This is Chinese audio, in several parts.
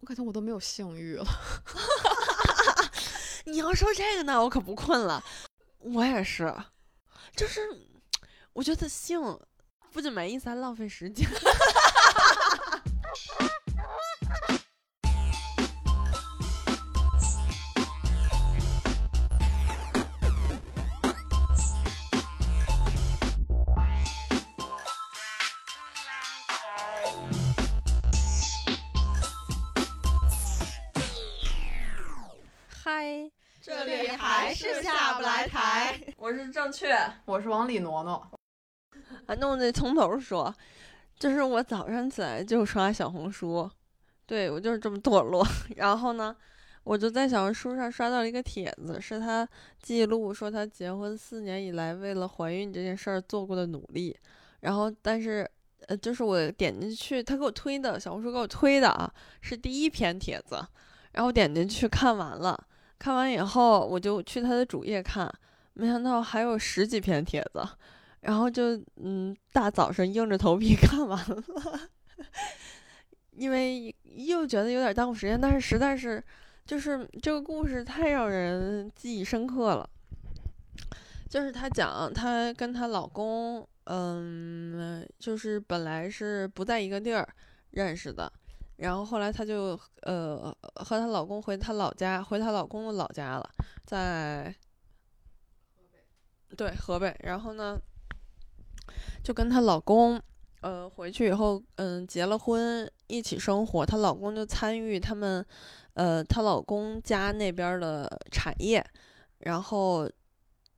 我感觉我都没有性欲了。你要说这个呢，我可不困了。我也是，就是我觉得性不仅没意思，还浪费时间。我是正确，我是往里挪挪。啊，那我得从头说，就是我早上起来就刷小红书，对我就是这么堕落。然后呢，我就在小红书上刷到了一个帖子，是他记录说他结婚四年以来为了怀孕这件事儿做过的努力。然后，但是呃，就是我点进去，他给我推的小红书给我推的啊，是第一篇帖子。然后点进去看完了。看完以后，我就去他的主页看，没想到还有十几篇帖子，然后就嗯，大早上硬着头皮 看完了，因为又觉得有点耽误时间，但是实在是就是这个故事太让人记忆深刻了。就是她讲她跟她老公，嗯，就是本来是不在一个地儿认识的。然后后来她就呃和她老公回她老家，回她老公的老家了，在，对河北。然后呢，就跟她老公呃回去以后，嗯结了婚，一起生活。她老公就参与他们呃她老公家那边的产业。然后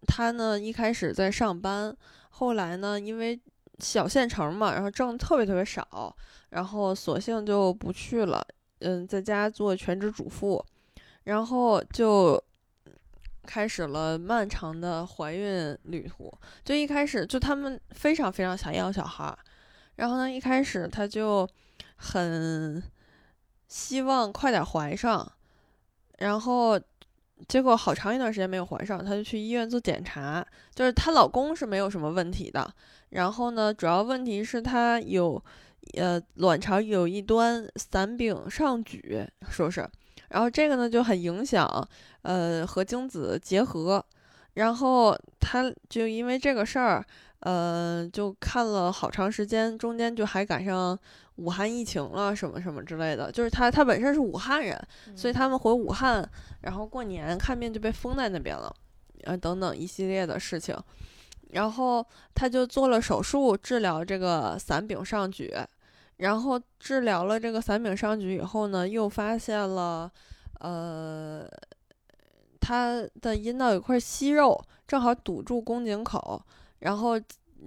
她呢一开始在上班，后来呢因为小县城嘛，然后挣特别特别少。然后索性就不去了，嗯，在家做全职主妇，然后就开始了漫长的怀孕旅途。就一开始就他们非常非常想要小孩，然后呢，一开始他就很希望快点怀上，然后结果好长一段时间没有怀上，他就去医院做检查，就是她老公是没有什么问题的，然后呢，主要问题是她有。呃，卵巢有一端散柄上举，说是，然后这个呢就很影响，呃，和精子结合，然后他就因为这个事儿，呃，就看了好长时间，中间就还赶上武汉疫情了，什么什么之类的，就是他他本身是武汉人，所以他们回武汉，然后过年看病就被封在那边了，呃，等等一系列的事情。然后他就做了手术治疗这个伞柄上举，然后治疗了这个散柄上举以后呢，又发现了，呃，他的阴道有块息肉，正好堵住宫颈口，然后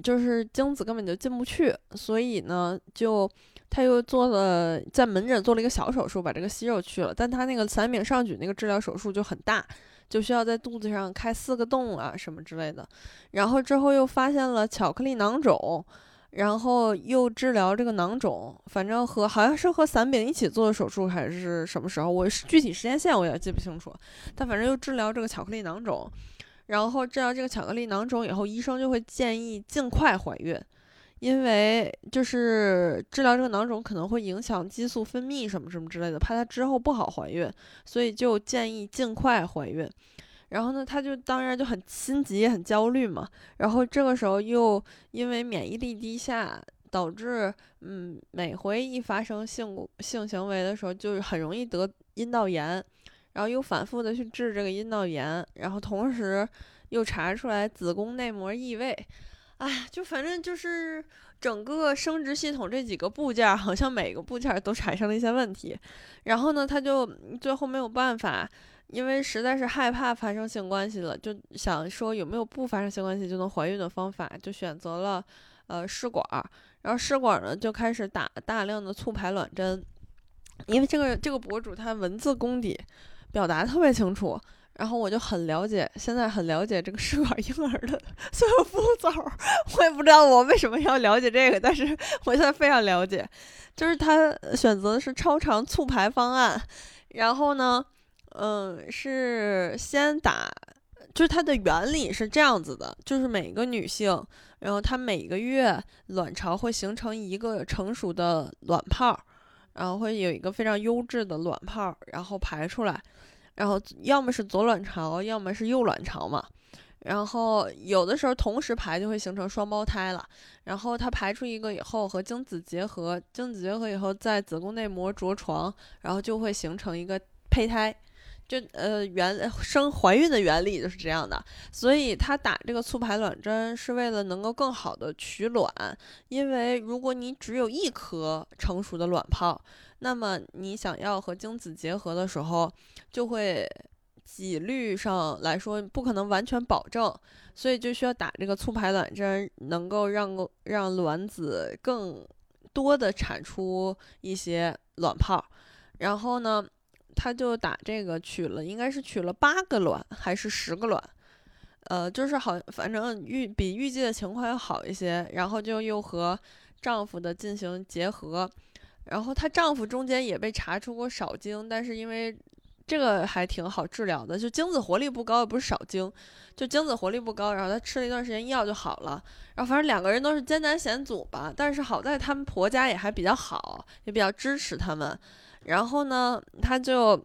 就是精子根本就进不去，所以呢，就他又做了在门诊做了一个小手术，把这个息肉去了，但他那个散柄上举那个治疗手术就很大。就需要在肚子上开四个洞啊，什么之类的。然后之后又发现了巧克力囊肿，然后又治疗这个囊肿。反正和好像是和散饼一起做的手术，还是什么时候？我具体时间线我也记不清楚。但反正又治疗这个巧克力囊肿，然后治疗这个巧克力囊肿以后，医生就会建议尽快怀孕。因为就是治疗这个囊肿可能会影响激素分泌什么什么之类的，怕她之后不好怀孕，所以就建议尽快怀孕。然后呢，他就当然就很心急也很焦虑嘛。然后这个时候又因为免疫力低下，导致嗯每回一发生性性行为的时候，就很容易得阴道炎，然后又反复的去治这个阴道炎，然后同时又查出来子宫内膜异位。哎，就反正就是整个生殖系统这几个部件，好像每个部件都产生了一些问题。然后呢，他就最后没有办法，因为实在是害怕发生性关系了，就想说有没有不发生性关系就能怀孕的方法，就选择了呃试管儿。然后试管呢就开始打大量的促排卵针，因为这个这个博主他文字功底表达特别清楚。然后我就很了解，现在很了解这个试管婴儿的所有步骤。我也不知道我为什么要了解这个，但是 我现在非常了解。就是他选择的是超长促排方案，然后呢，嗯，是先打，就是它的原理是这样子的，就是每个女性，然后她每个月卵巢会形成一个成熟的卵泡。然后会有一个非常优质的卵泡，然后排出来，然后要么是左卵巢，要么是右卵巢嘛。然后有的时候同时排就会形成双胞胎了。然后它排出一个以后和精子结合，精子结合以后在子宫内膜着床，然后就会形成一个胚胎。就呃原生怀孕的原理就是这样的，所以他打这个促排卵针是为了能够更好的取卵，因为如果你只有一颗成熟的卵泡，那么你想要和精子结合的时候，就会几率上来说不可能完全保证，所以就需要打这个促排卵针，能够让让卵子更多的产出一些卵泡，然后呢。他就打这个取了，应该是取了八个卵还是十个卵，呃，就是好，反正预比预计的情况要好一些。然后就又和丈夫的进行结合，然后她丈夫中间也被查出过少精，但是因为这个还挺好治疗的，就精子活力不高，也不是少精，就精子活力不高。然后她吃了一段时间药就好了。然后反正两个人都是艰难险阻吧，但是好在他们婆家也还比较好，也比较支持他们。然后呢，他就，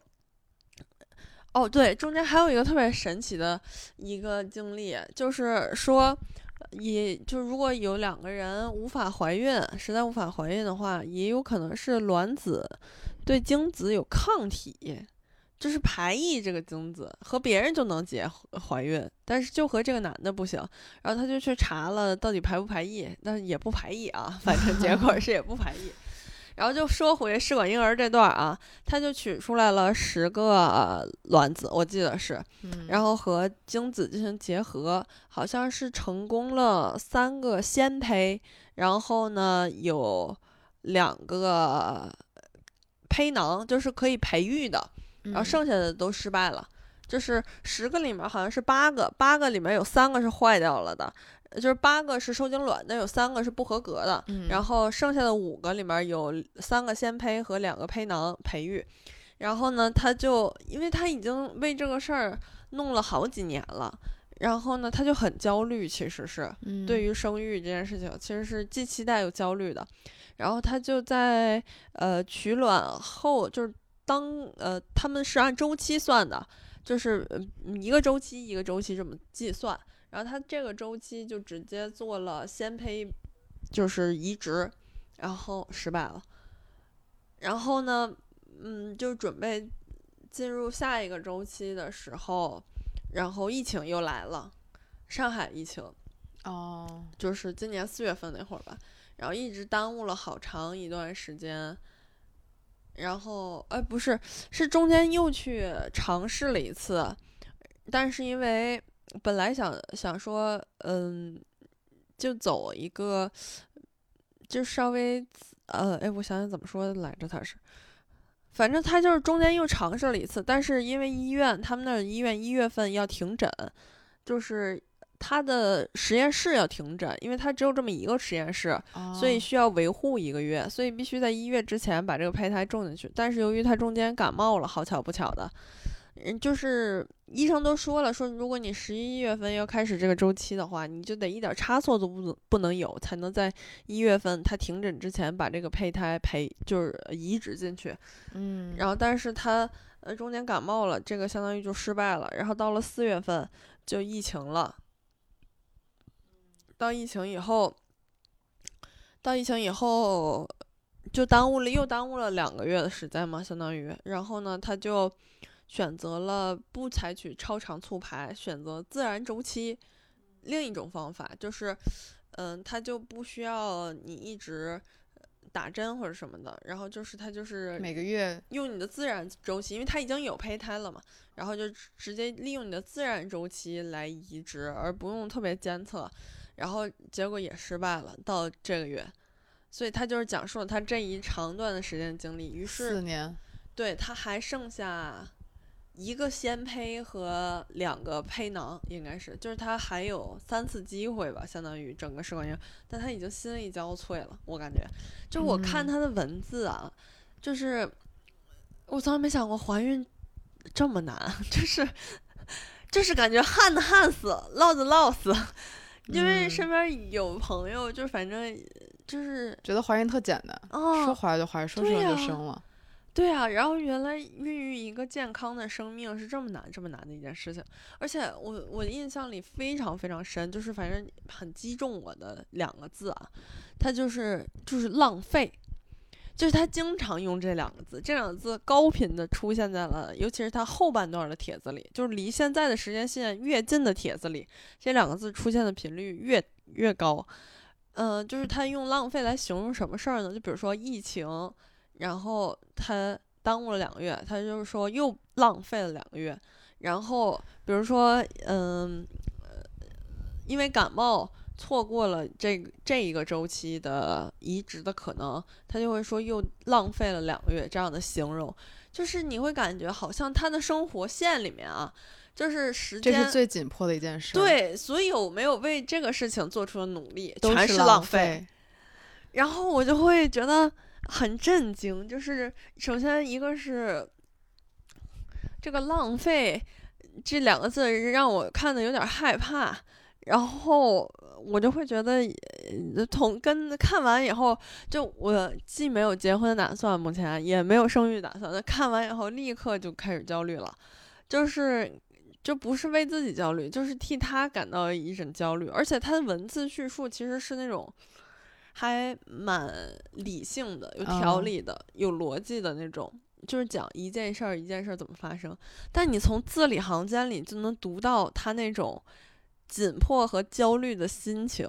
哦，对，中间还有一个特别神奇的一个经历，就是说，也就如果有两个人无法怀孕，实在无法怀孕的话，也有可能是卵子对精子有抗体，就是排异这个精子和别人就能结怀孕，但是就和这个男的不行。然后他就去查了到底排不排异，但也不排异啊，反正结果是也不排异。然后就说回试管婴儿这段啊，他就取出来了十个卵子，我记得是，然后和精子进行结合，好像是成功了三个先胚，然后呢有两个胚囊，就是可以培育的，然后剩下的都失败了，就是十个里面好像是八个，八个里面有三个是坏掉了的。就是八个是受精卵，但有三个是不合格的。然后剩下的五个里面有三个先胚和两个胚囊培育。然后呢，他就因为他已经为这个事儿弄了好几年了，然后呢，他就很焦虑，其实是对于生育这件事情，其实是既期待又焦虑的。然后他就在呃取卵后，就是当呃他们是按周期算的，就是一个周期一个周期这么计算。然后他这个周期就直接做了先胚，就是移植，然后失败了。然后呢，嗯，就准备进入下一个周期的时候，然后疫情又来了，上海疫情，哦，就是今年四月份那会儿吧，然后一直耽误了好长一段时间。然后，哎，不是，是中间又去尝试了一次，但是因为。本来想想说，嗯，就走一个，就稍微，呃，哎，我想想怎么说来着？他是，反正他就是中间又尝试了一次，但是因为医院他们那医院一月份要停诊，就是他的实验室要停诊，因为他只有这么一个实验室，所以需要维护一个月，所以必须在一月之前把这个胚胎种进去。但是由于他中间感冒了，好巧不巧的。嗯，就是医生都说了，说如果你十一月份要开始这个周期的话，你就得一点差错都不能不能有，才能在一月份他停诊之前把这个胚胎培就是移植进去。嗯，然后但是他呃中间感冒了，这个相当于就失败了。然后到了四月份就疫情了，到疫情以后，到疫情以后就耽误了又耽误了两个月的时间嘛，相当于。然后呢，他就。选择了不采取超长促排，选择自然周期。另一种方法就是，嗯，它就不需要你一直打针或者什么的，然后就是它就是每个月用你的自然周期，因为它已经有胚胎了嘛，然后就直接利用你的自然周期来移植，而不用特别监测。然后结果也失败了，到这个月，所以他就是讲述了他这一长段的时间经历。于是四年，对他还剩下。一个先胚和两个胚囊，应该是，就是他还有三次机会吧，相当于整个试管婴儿，但他已经心力交瘁了，我感觉，就我看他的文字啊，就是我从来没想过怀孕这么难，就是就是感觉旱的旱死，涝的涝死，因为身边有朋友，就反正就是觉得怀孕特简单，啊，说怀就怀，说生就生了。对啊，然后原来孕育一个健康的生命是这么难、这么难的一件事情，而且我我印象里非常非常深，就是反正很击中我的两个字啊，它就是就是浪费，就是他经常用这两个字，这两个字高频的出现在了，尤其是他后半段的帖子里，就是离现在的时间线越近的帖子里，这两个字出现的频率越越高。嗯、就是他用浪费来形容什么事儿呢？就比如说疫情。然后他耽误了两个月，他就是说又浪费了两个月。然后比如说，嗯，呃，因为感冒错过了这个这一个周期的移植的可能，他就会说又浪费了两个月这样的形容，就是你会感觉好像他的生活线里面啊，就是时这间是最紧迫的一件事。，对所以我没有为这个事情做出的努力，全是全浪费。然后我就会觉得很震惊，就是首先一个是这个浪费这两个字让我看的有点害怕，然后我就会觉得同跟看完以后，就我既没有结婚的打算，目前也没有生育打算，那看完以后立刻就开始焦虑了，就是。就不是为自己焦虑，就是替他感到一阵焦虑，而且他的文字叙述其实是那种还蛮理性的、有条嗯理的、有逻辑的那种，就是讲一件事儿一件事儿怎么发生。但你从字里行间里就能读到他那种紧迫和焦虑的心情。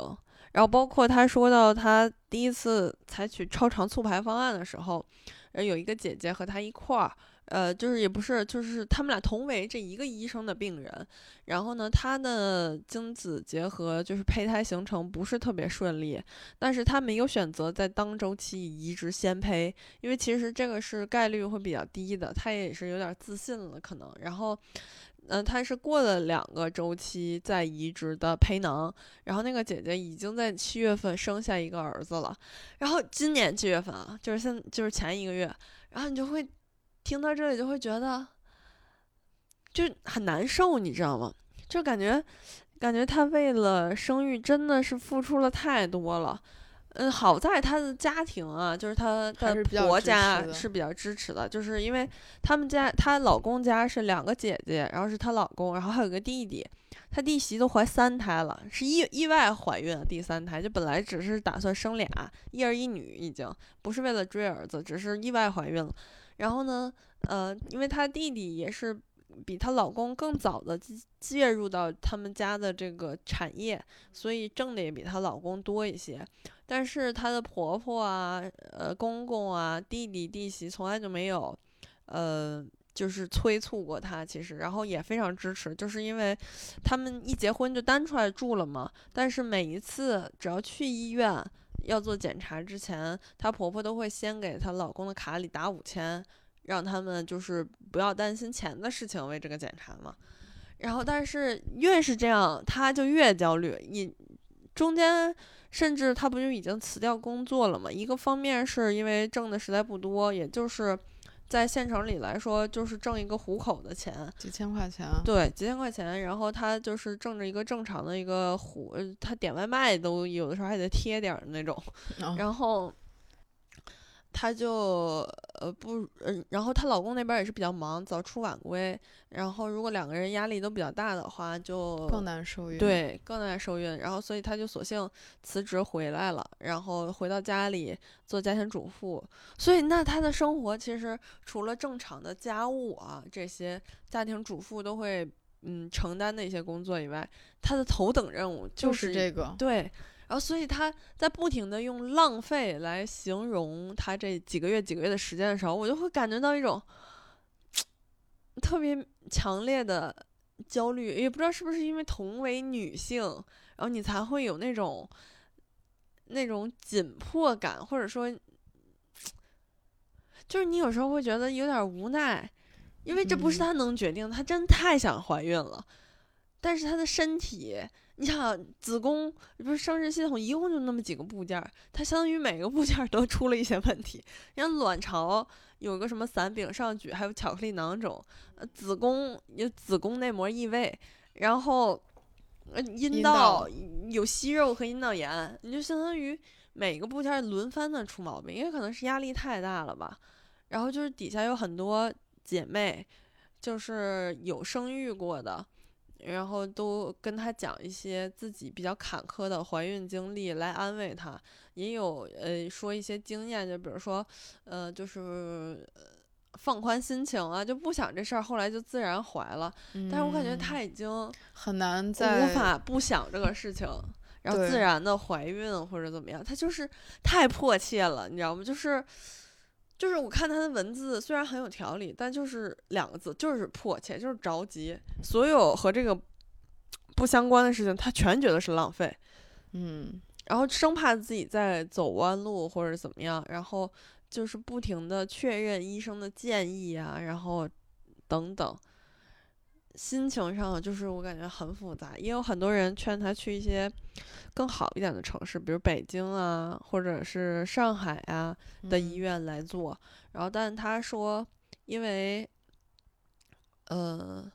然后包括他说到他第一次采取超长促排方案的时候，呃，有一个姐姐和他一块儿。呃，就是也不是，就是他们俩同为这一个医生的病人，然后呢，他的精子结合就是胚胎形成不是特别顺利，但是他没有选择在当周期移植先胚，因为其实这个是概率会比较低的，他也是有点自信了可能。然后，嗯、他是过了两个周期再移植的胚囊，然后那个姐姐已经在七月份生下一个儿子了，然后今年七月份啊，就是现就是前一个月，然后你就会听到这里就会觉得就很难受，你知道吗？就感觉感觉她为了生育真的是付出了太多了。嗯，好在她的家庭啊，就是她的婆家是比较支持的，就是因为他们家她老公家是两个姐姐，然后是她老公，然后还有个弟弟，她弟媳都怀三胎了，是意意外怀孕的第三胎，就本来只是打算生俩，一儿一女，已经不是为了追儿子，只是意外怀孕了。然后呢，呃，因为她弟弟也是比她老公更早的介入到他们家的这个产业，所以挣的也比她老公多一些。但是她的婆婆啊、呃公公啊、弟弟弟媳从来就没有，呃，就是催促过她。其实，然后也非常支持，就是因为他们一结婚就单出来住了嘛。但是每一次只要去医院要做检查之前，她婆婆都会先给她老公的卡里打五千，让他们就是不要担心钱的事情，为这个检查嘛。然后，但是越是这样，她就越焦虑。你中间甚至她不就已经辞掉工作了嘛？一个方面是因为挣的实在不多，也就是在县城里来说，就是挣一个糊口的钱。几千块钱，对，几千块钱，然后他就是挣着一个正常的一个糊，呃他点外卖都有的时候还得贴点儿那种，哦。然后她就呃不，嗯，然后她老公那边也是比较忙，早出晚归，然后如果两个人压力都比较大的话，就更难受孕。，对，更难受孕。然后，所以她就索性辞职回来了，然后回到家里做家庭主妇。所以，那她的生活其实除了正常的家务啊这些家庭主妇都会嗯承担的一些工作以外，她的头等任务就就是这个。对。然后，所以他在不停的用浪费来形容他这几个月几个月的时间的时候，我就会感觉到一种特别强烈的焦虑，也不知道是不是因为同为女性，然后你才会有那种那种紧迫感，或者说，就是你有时候会觉得有点无奈，因为这不是嗯。她能决定的，她真太想怀孕了，但是她的身体。你想，子宫不是生殖系统一共就那么几个部件儿，它相当于每个部件儿都出了一些问题。你看卵巢有个什么伞柄上举，还有巧克力囊肿，呃，子宫有子宫内膜异位，然后呃阴阴道道有息肉和阴道炎，你就相当于每个部件轮番的出毛病，因为可能是压力太大了吧。然后就是底下有很多姐妹，就是有生育过的，然后都跟她讲一些自己比较坎坷的怀孕经历来安慰她，也有呃说一些经验，就比如说呃就是。放宽心情啊，就不想这事儿，后来就自然怀了。但是我感觉她已经很难再无法不想这个事情，然后自然的怀孕或者怎么样，她就是太迫切了，你知道吗？就是就是我看他的文字虽然很有条理，但就是两个字，就是迫切，就是着急。所有和这个不相关的事情，他全觉得是浪费。嗯，然后生怕自己在走弯路或者怎么样，然后。就是不停的确认医生的建议啊，然后等等，心情上就是我感觉很复杂，也有很多人劝他去一些更好一点的城市，比如北京啊，或者是上海啊的医院来做。然后，但他说，因为，呃。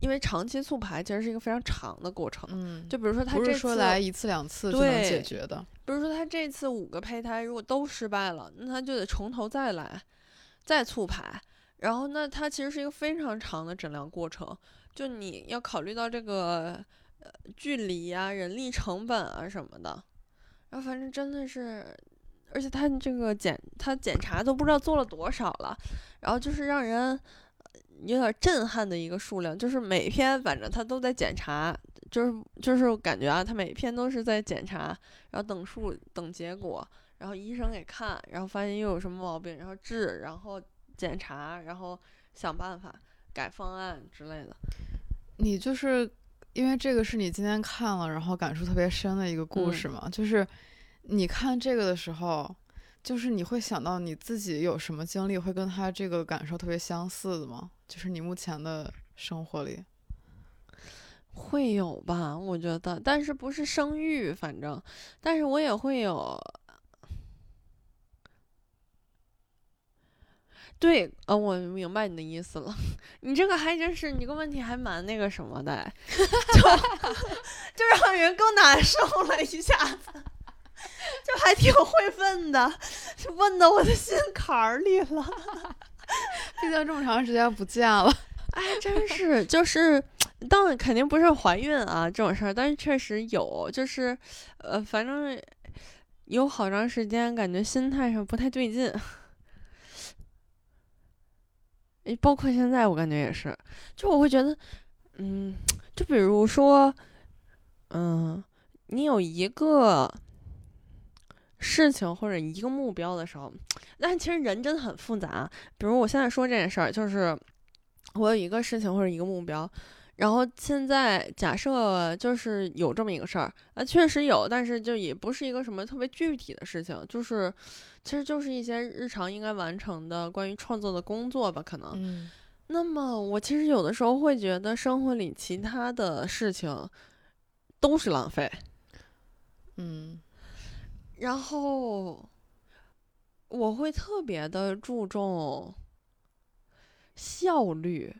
因为长期促排其实是一个非常长的过程，嗯，就比如说他不是说来一次两次就能解决的。比如说他这次五个胚胎如果都失败了，那他就得从头再来，再促排。然后那它其实是一个非常长的诊疗过程，就你要考虑到这个呃距离啊、人力成本啊什么的。然后反正真的是，而且他这个检他检查都不知道做了多少了，然后就是让人。有点震撼的一个数量，就是每篇反正他都在检查，就是就是感觉啊，他每篇都是在检查，然后等数等结果，然后医生给看，然后发现又有什么毛病，然后治，然后检查，然后想办法改方案之类的。你就是因为这个是你今天看了，然后感触特别深的一个故事嘛？就是你看这个的时候。就是你会想到你自己有什么经历会跟他这个感受特别相似的吗？就是你目前的生活里会有吧？我觉得，但是不是生育，反正，但是我也会有。对，嗯，我明白你的意思了。你这个还真是，你这个问题还蛮那个什么的，就 就让人更难受了一下子。就还挺会问的，就问到我的心坎儿里了。毕竟这么长时间不见了，哎，真是，就是，当然肯定不是怀孕啊这种事儿，但是确实有，就是，呃，反正有好长时间感觉心态上不太对劲。哎，包括现在我感觉也是，就我会觉得，嗯，就比如说，嗯，你有一个。事情或者一个目标的时候，但其实人真的很复杂。比如我现在说这件事儿，就是我有一个事情或者一个目标，然后现在假设就是有这么一个事儿，啊，确实有，但是就也不是一个什么特别具体的事情，就是其实就是一些日常应该完成的关于创作的工作吧，可能。嗯。那么我其实有的时候会觉得生活里其他的事情都是浪费。嗯。然后我会特别的注重效率，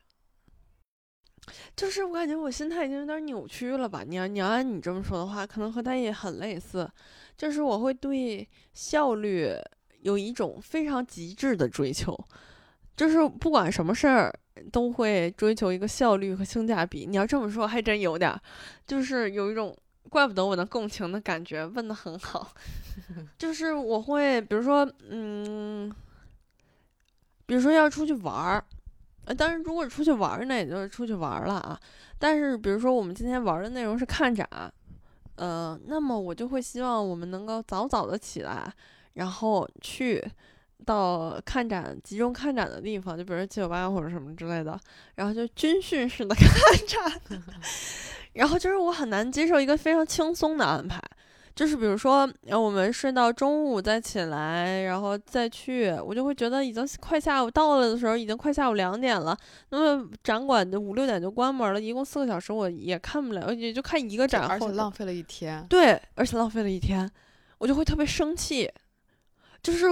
就是我感觉我心态已经有点扭曲了吧？你要你要按你这么说的话，可能和他也很类似，就是我会对效率有一种非常极致的追求，就是不管什么事儿都会追求一个效率和性价比。你要这么说，还真有点，就是有一种。怪不得我能共情的感觉，问的很好。就是我会，比如说，嗯，比如说要出去玩儿，呃，当然如果出去玩儿，那也就是出去玩儿了啊。但是比如说我们今天玩的内容是看展，呃，那么我就会希望我们能够早早的起来，然后去到看展集中看展的地方，就比如说七九八或者什么之类的，然后就军训式的 看展。然后就是我很难接受一个非常轻松的安排，就是比如说，我们睡到中午再起来，然后再去，我就会觉得已经快下午到了的时候，已经快下午两点了。那么展馆就五六点就关门了，一共四个小时，我也看不了，也就看一个展，而且浪费了一天。对，而且浪费了一天，我就会特别生气，就是，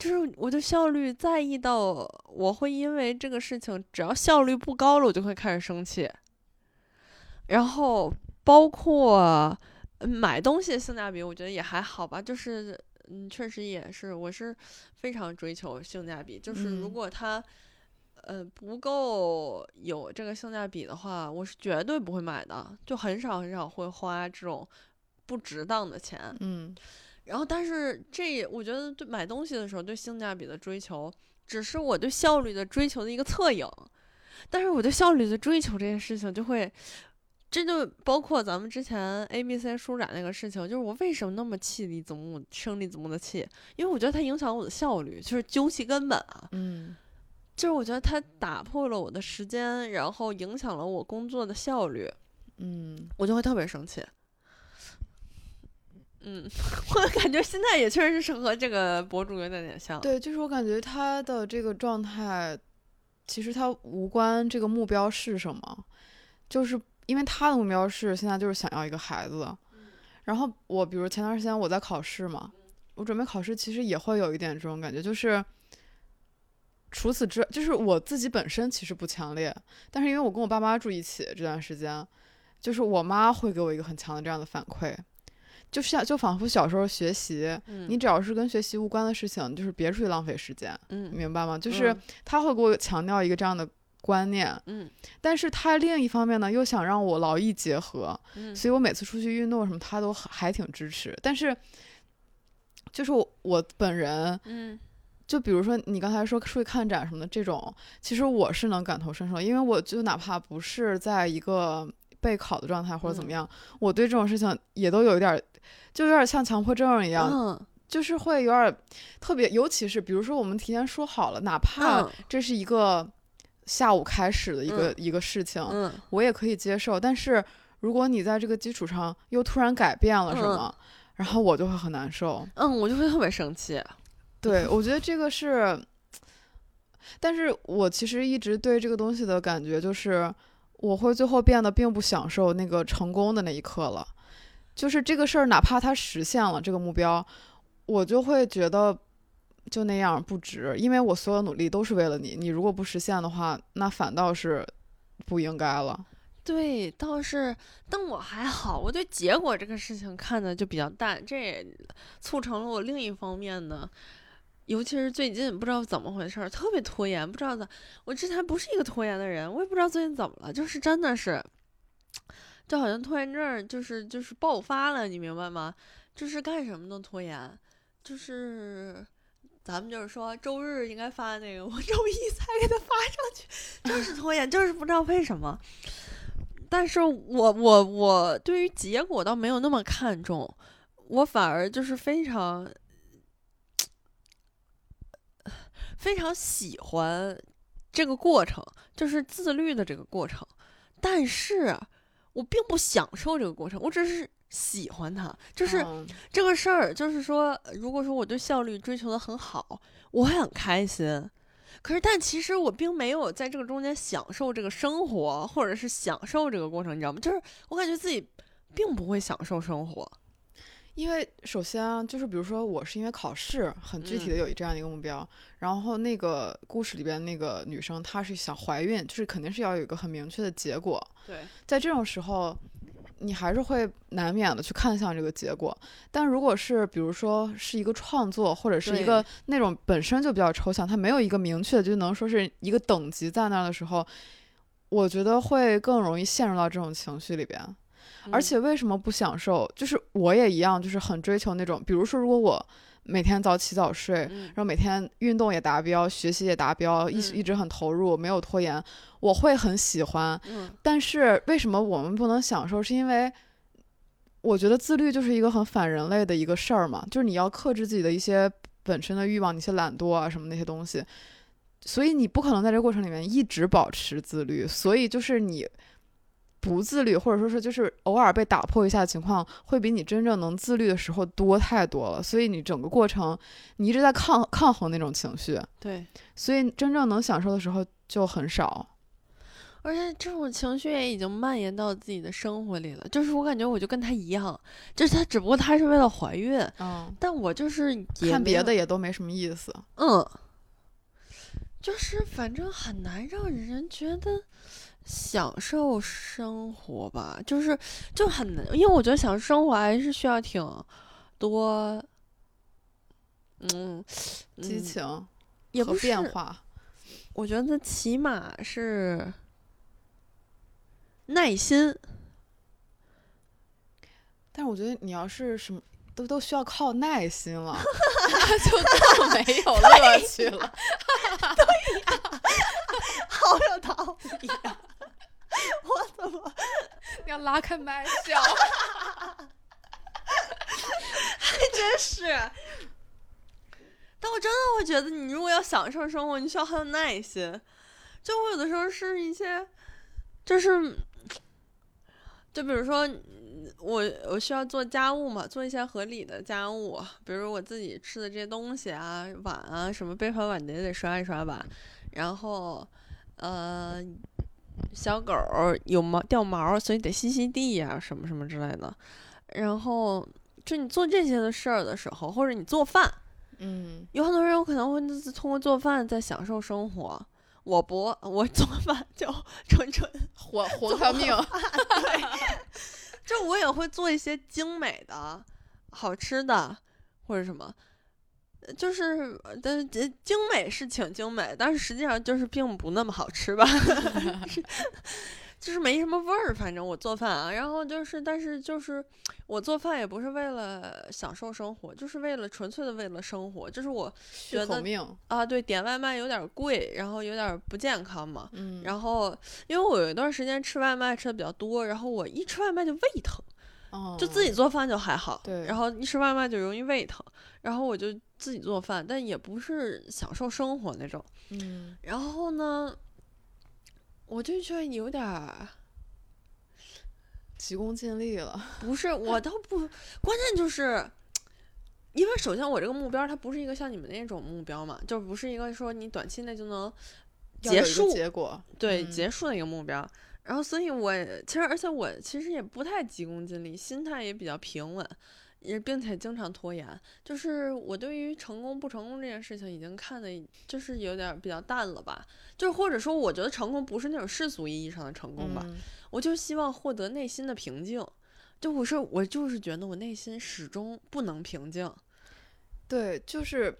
就是我的效率在意到我会因为这个事情，只要效率不高了，我就会开始生气。然后包括，呃买东西性价比我觉得也还好吧，就是嗯，确实也是，我是非常追求性价比，就是如嗯果它。呃，不够有这个性价比的话，我是绝对不会买的，就很少很少会花这种不值当的钱。嗯然后，但是这我觉得对买东西的时候对性价比的追求，只是我对效率的追求的一个侧影。但是我对效率的追求这件事情，就会，这就包括咱们之前 A B C 书展那个事情，就是我为什么那么气李子木生李子木的气，因为我觉得他影响我的效率，就是究其根本啊，嗯就是我觉得他打破了我的时间，然后影响了我工作的效率，嗯，我就会特别生气。嗯，我感觉现在也确实是和这个博主有点点像。对，就是我感觉他的这个状态，其实他无关这个目标是什么，就是因为他的目标是现在就是想要一个孩子。然后我比如前段时间我在考试嘛，我准备考试，其实也会有一点这种感觉，就是除此之，就是我自己本身其实不强烈，但是因为我跟我爸妈住一起这段时间，就是我妈会给我一个很强的这样的反馈，就像就仿佛小时候学习，嗯，你只要是跟学习无关的事情，就是别出去浪费时间，嗯明白吗？就是嗯他会给我强调一个这样的观念，嗯。但是他另一方面呢，又想让我劳逸结合，嗯。所以我每次出去运动什么，他都还还挺支持。但是，就是我我本人，嗯。就比如说你刚才说出去看展什么的这种，其实我是能感同身受，因为我就哪怕不是在一个备考的状态或者怎么嗯。样，我对这种事情也都有一点儿，就有点像强迫症一样，嗯。就是会有点特别，尤其是比如说我们提前说好了，哪怕嗯。这是一个下午开始的一个、一个事情，嗯我也可以接受。但是如果你在这个基础上又突然改变了什么，然后我就会很难受。嗯，我就会特别生气。对，我觉得这个是，但是我其实一直对这个东西的感觉就是，我会最后变得并不享受那个成功的那一刻了。就是这个事儿，哪怕它实现了这个目标，我就会觉得就那样不值，因为我所有努力都是为了你。你如果不实现的话，那反倒是不应该了。对，倒是，但我还好，我对结果这个事情看的就比较淡，这也促成了我另一方面呢，尤其是最近不知道怎么回事儿，特别拖延，不知道咋，我之前不是一个拖延的人，我也不知道最近怎么了，就是真的是，就好像拖延症就是就是爆发了，你明白吗？就是干什么都拖延，就是。咱们就是说，周日应该发那个，我周一才给他发上去，就是拖延，就是不知道为什么。但是我我我对于结果倒没有那么看重，我反而就是非常非常喜欢这个过程，就是自律的这个过程。但是我并不享受这个过程，我只是喜欢它。就是嗯这个事儿，就是说，如果说我对效率追求的很好，我会很开心。可是，但其实我并没有在这个中间享受这个生活，或者是享受这个过程，你知道吗？就是我感觉自己并不会享受生活。因为首先啊，就是比如说我是因为考试很具体的嗯有这样一个目标，然后那个故事里边那个女生她是想怀孕，就是肯定是要有一个很明确的结果，对，在这种时候，你还是会难免的去看向这个结果。但如果是比如说是一个创作，或者是一个那种本身就比较抽象，它没有一个明确的就能说是一个等级在那儿的时候，我觉得会更容易陷入到这种情绪里边。而且为什么不享受？就是我也一样，就是很追求那种，比如说，如果我每天早起早睡，嗯然后每天运动也达标，学习也达标，一嗯一直很投入，没有拖延，我会很喜欢。嗯但是为什么我们不能享受？是因为我觉得自律就是一个很反人类的一个事儿嘛，就是你要克制自己的一些本身的欲望，一些懒惰啊什么那些东西，所以你不可能在这个过程里面一直保持自律，所以就是你。不自律，或者说是就是偶尔被打破一下的情况，会比你真正能自律的时候多太多了。所以你整个过程，你一直在抗抗衡那种情绪，对，所以真正能享受的时候就很少。而且这种情绪也已经蔓延到自己的生活里了。就是我感觉我就跟他一样，就是他只不过他是为了怀孕，嗯，但我就是看别的也都没什么意思。嗯，就是反正很难让人觉得享受生活吧，就是就很难，因为我觉得享受生活还是需要挺多，嗯，激情和也不是变化。我觉得起码是耐心。但是我觉得你要是什么都都需要靠耐心了，那就更没有乐趣了。好有道理呀、我怎么 要拉开麦笑。还真是？但我真的会觉得，你如果要享受生活，你需要很有耐心。就我有的时候是一些，就是，就比如说，我我需要做家务嘛，做一些合理的家务，比如我自己吃的这些东西啊，碗啊，什么杯盘碗碟得刷一刷吧。然后，呃，小狗有毛掉毛，所以得吸吸地呀、什么什么之类的。然后，就你做这些的事儿的时候，或者你做饭，嗯，有很多人有可能会通过做饭在享受生活。我不，我做饭就 纯纯，活活条命。就我也会做一些精美的、好吃的或者什么，呃就是但是精精美是挺精美，但是实际上就是并不那么好吃吧，就是没什么味儿。反正我做饭啊，然后就是，但是就是我做饭也不是为了享受生活，就是为了纯粹的为了生活，就是我觉得。啊，对，点外卖有点儿贵，然后有点儿不健康嘛。嗯，然后，因为我有一段时间吃外卖吃的比较多，然后我一吃外卖就胃疼，哦就自己做饭就还好，嗯对然后一吃外卖就容易胃疼，然后我就自己做饭，但也不是享受生活那种。嗯，然后呢，我就觉得有点儿急功近利了。不是，我倒不，关键就是。因为首先我这个目标它不是一个像你们那种目标嘛，就不是一个说你短期内就能结束结果。对嗯结束的一个目标。然后，所以我其实，而且我其实也不太急功近利，心态也比较平稳，也并且经常拖延。就是我对于成功不成功这件事情已经看的，就是有点比较淡了吧。就是或者说，我觉得成功不是那种世俗意义上的成功吧，嗯我就希望获得内心的平静。就我是我就是觉得我内心始终不能平静。对，就是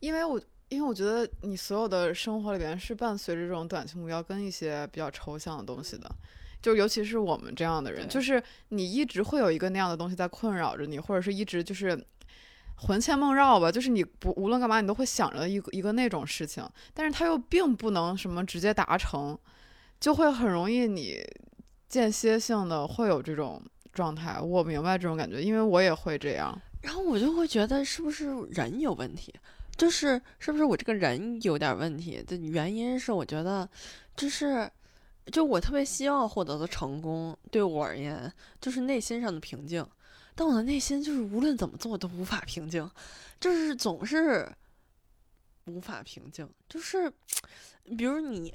因为我因为我觉得你所有的生活里边是伴随着这种短期目标跟一些比较抽象的东西的，就尤其是我们这样的人，就是你一直会有一个那样的东西在困扰着你，或者是一直就是魂牵梦绕吧，就是你不无论干嘛你都会想着一个一个那种事情，但是它又并不能什么直接达成，就会很容易你间歇性的会有这种状态。我明白这种感觉，因为我也会这样。然后我就会觉得是不是人有问题，就是是不是我这个人有点问题的原因是我觉得就是。就我特别希望获得的成功，对我而言就是内心上的平静，但我的内心就是无论怎么做都无法平静，就是总是无法平静。就是 比如你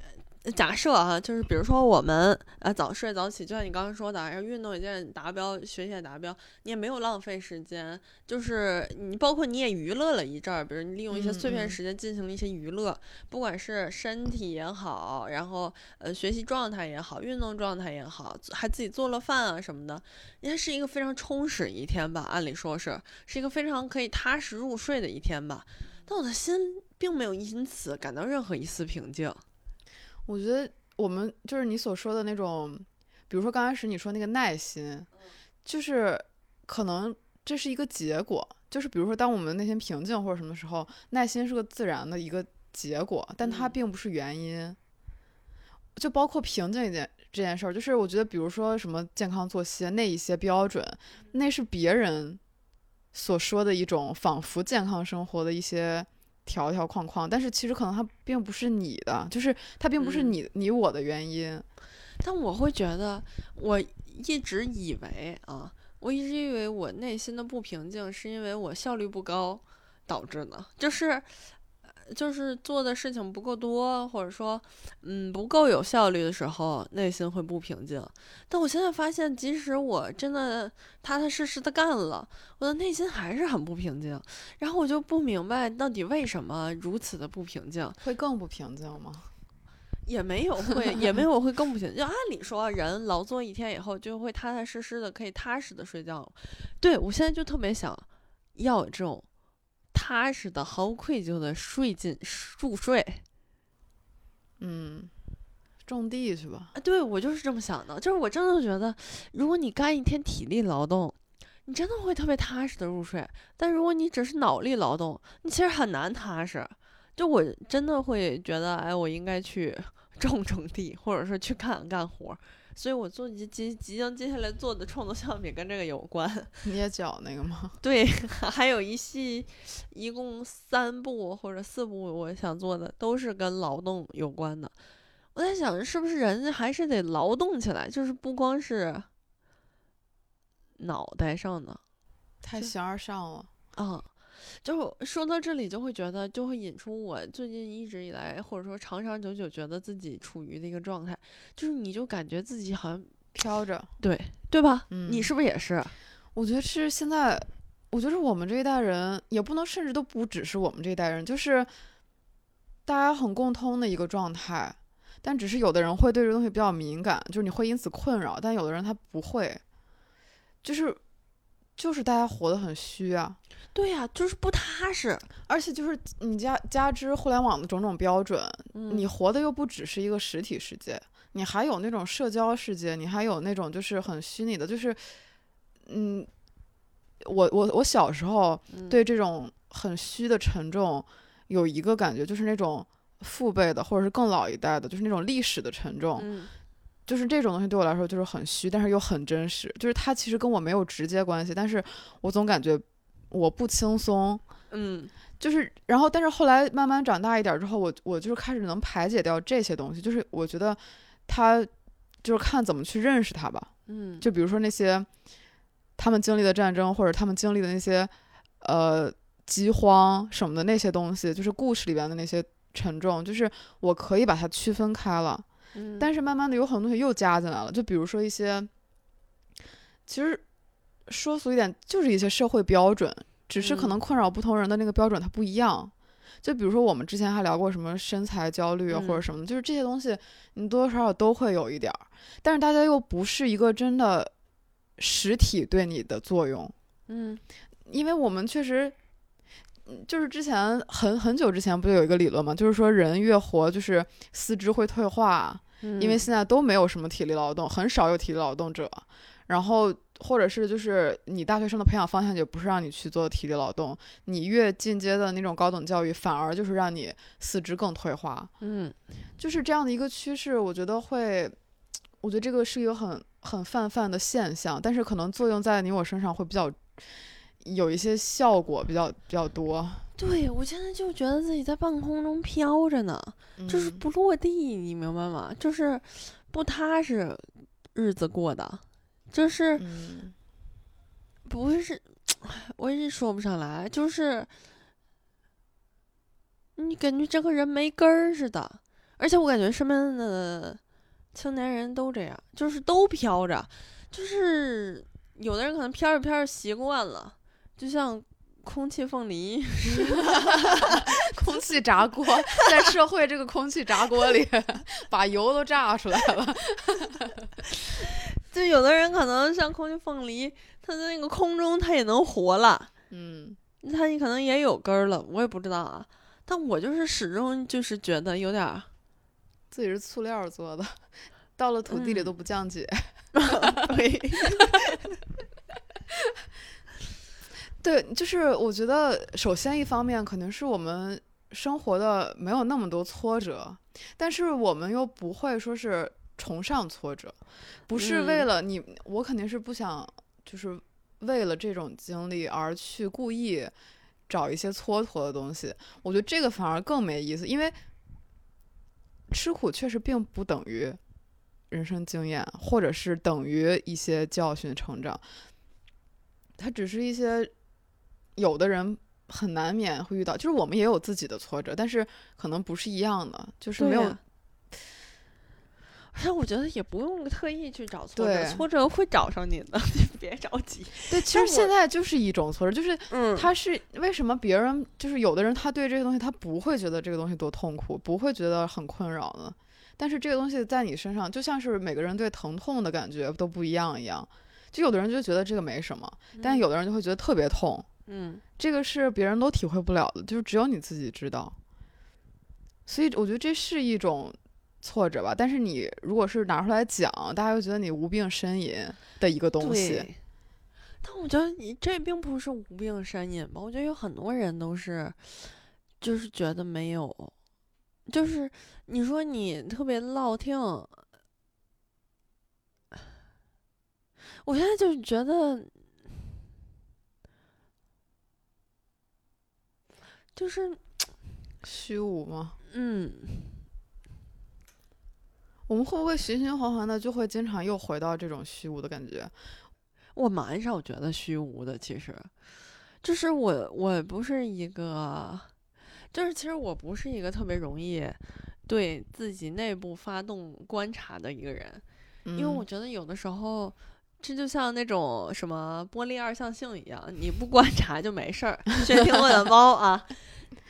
假设啊，就是比如说我们呃早睡早起，就像你刚刚说的，然后运动也达标，学习也达标，你也没有浪费时间，就是你包括你也娱乐了一阵儿，比如你利用一些嗯碎片嗯。时间进行了一些娱乐，不管是身体也好，然后呃学习状态也好，运动状态也好，还自己做了饭啊什么的，应该是一个非常充实一天吧，按理说是是一个非常可以踏实入睡的一天吧，但我的心并没有因此感到任何一丝平静。我觉得我们就是你所说的那种，比如说刚开始你说那个耐心，就是可能这是一个结果，就是比如说当我们内心平静或者什么时候，耐心是个自然的一个结果，但它嗯。并不是原因。就包括平静一件这件事儿，就是我觉得，比如说什么健康作息那一些标准，那是别人所说的一种仿佛健康生活的一些条条框框，但是其实可能它并不是你的，就是它并不是嗯你、你我的原因。但我会觉得，我一直以为啊，我一直以为我内心的不平静是因为我效率不高导致的，就是。呃就是做的事情不够多，或者说，嗯，不够有效率的时候，内心会不平静。但我现在发现，即使我真的踏踏实实的干了，我的内心还是很不平静。然后我就不明白，到底为什么如此的不平静？会更不平静吗？也没有会，也没有会更不行。就按理说，人劳作一天以后，就会踏踏实实的，可以踏实的睡觉。对我现在就特别想要这种踏实的、毫无愧疚的睡进入睡。嗯，种地去吧。啊，对我就是这么想的，就是我真的觉得，如果你干一天体力劳动，你真的会特别踏实的入睡。但如果你只是脑力劳动，你其实很难踏实。就我真的会觉得，哎，我应该去 种种地，或者说去干干活。所以我做即即即将接下来做的创作项目也跟这个有关。捏脚那个吗？对，还有一系，一共三部或者四部，我想做的都是跟劳动有关的。我在想，是不是人家还是得劳动起来，就是不光是脑袋上的，太形而上了啊。就说到这里，就会觉得就会引出我最近一直以来，或者说长长久久觉得自己处于的一个状态，就是你就感觉自己好像飘着，对对吧？嗯，你是不是也是？我觉得是现在，我觉得我们这一代人也不能，甚至都不只是我们这一代人，就是大家很共通的一个状态。但只是有的人会对这个东西比较敏感，就是你会因此困扰；但有的人他不会，就是就是大家活得很虚啊。对呀，就是不踏实，而且就是你加加之互联网的种种标准，你活的又不只是一个实体世界，你还有那种社交世界，你还有那种就是很虚拟的，就是嗯，我我我小时候对这种很虚的沉重有一个感觉，就是那种父辈的或者是更老一代的，就是那种历史的沉重，就是这种东西对我来说就是很虚，但是又很真实，就是它其实跟我没有直接关系，但是我总感觉。我不轻松，嗯，就是，然后，但是后来慢慢长大一点之后，我我就是开始能排解掉这些东西，就是我觉得他就是看怎么去认识他吧，嗯，就比如说那些他们经历的战争，或者他们经历的那些呃饥荒什么的那些东西，就是故事里边的那些沉重，就是我可以把它区分开了，嗯，但是慢慢的有很多东西又加进来了，就比如说一些其实。说俗一点，就是一些社会标准，只是可能困扰不同人的那个标准它不一样。就比如说我们之前还聊过什么身材焦虑或者什么，就是这些东西你多多少少都会有一点儿，但是大家又不是一个真的实体对你的作用。嗯，因为我们确实，就是之前很很久之前不就有一个理论嘛，就是说人越活就是四肢会退化，因为现在都没有什么体力劳动，很少有体力劳动者，然后。或者是就是你大学生的培养方向也不是让你去做体力劳动，你越进阶的那种高等教育反而就是让你四肢更退化，嗯，就是这样的一个趋势，我觉得会，我觉得这个是一个很很泛泛的现象，但是可能作用在你我身上会比较有一些效果比较比较多。对我现在就觉得自己在半空中飘着呢，就是不落地，你明白吗？就是不踏实，日子过的。就是，不是，我也说不上来。就是，你感觉这个人没根儿似的，而且我感觉身边的青年人都这样，就是都飘着。就是有的人可能飘着飘着习惯了，就像空气凤梨 空气炸锅，在社会这个空气炸锅里，把油都炸出来了。就有的人可能像空气凤梨，它在那个空中它也能活了，嗯，它可能也有根儿了，我也不知道啊。但我就是始终就是觉得有点儿，自己是塑料做的，到了土地里都不降解。对，对，就是我觉得，首先一方面可能是我们生活的没有那么多挫折，但是我们又不会说是。崇尚挫折，不是为了你，我肯定是不想，就是为了这种经历而去故意找一些蹉跎的东西。我觉得这个反而更没意思，因为吃苦确实并不等于人生经验，或者是等于一些教训成长。它只是一些有的人很难免会遇到，就是我们也有自己的挫折，但是可能不是一样的，就是没有。但我觉得也不用特意去找挫折，挫折会找上你的，你别着急。对，其实现在就是一种挫折，就是，嗯，他是为什么别人就是有的人他对这个东西他不会觉得这个东西多痛苦，不会觉得很困扰呢？但是这个东西在你身上，就像是每个人对疼痛的感觉都不一样一样。就有的人就觉得这个没什么，但有的人就会觉得特别痛。嗯，这个是别人都体会不了的，就是只有你自己知道。所以我觉得这是一种挫折吧。但是你如果是拿出来讲，大家又觉得你无病呻吟的一个东西。对。但我觉得你这并不是无病呻吟吧？我觉得有很多人都是，就是觉得没有，就是你说你特别落听。我现在就是觉得，就是虚无吗？嗯，我们会不会循循环环的就会经常又回到这种虚无的感觉？我蛮少觉得虚无的，其实，就是我我不是一个，就是其实我不是一个特别容易对自己内部发动观察的一个人，因为我觉得有的时候。这就像那种什么玻璃二象性一样，你不观察就没事儿。学听我的猫啊，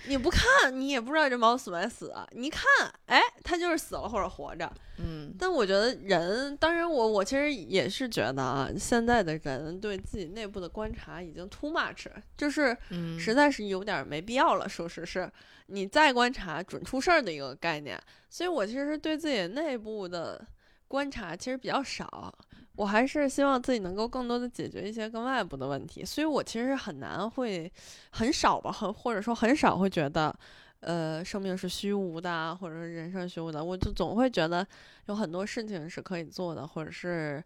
你不看你也不知道这猫死没死。你看，哎，它就是死了或者活着。嗯。但我觉得人，当然我我其实也是觉得啊，现在的人对自己内部的观察已经 too much，就是实在是有点没必要了。属实是，你再观察准出事儿的一个概念。所以我其实对自己内部的观察其实比较少。我还是希望自己能够更多的解决一些跟外部的问题，所以我其实很难会很少吧，很或者说很少会觉得，呃，生命是虚无的，或者是人生虚无的，我就总会觉得有很多事情是可以做的，或者是，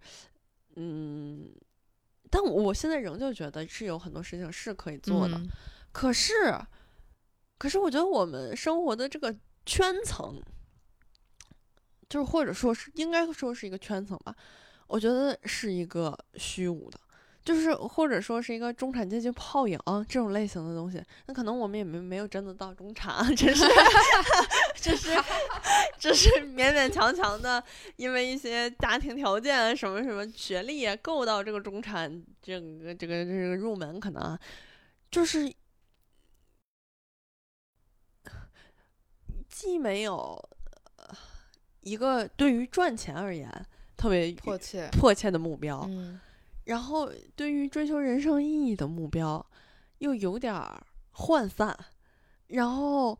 嗯，但我现在仍旧觉得是有很多事情是可以做的，可是，可是我觉得我们生活的这个圈层，就是或者说是应该说是一个圈层吧。我觉得是一个虚无的，就是或者说是一个中产阶级泡影这种类型的东西。那可能我们也没没有真的到中产，只是，只是，只是勉勉强强的，因为一些家庭条件什么什么学历够到这个中产这个这个这个入门，可能就是既没有一个对于赚钱而言。特别迫切迫切的目标，嗯，然后对于追求人生意义的目标，又有点涣散，然后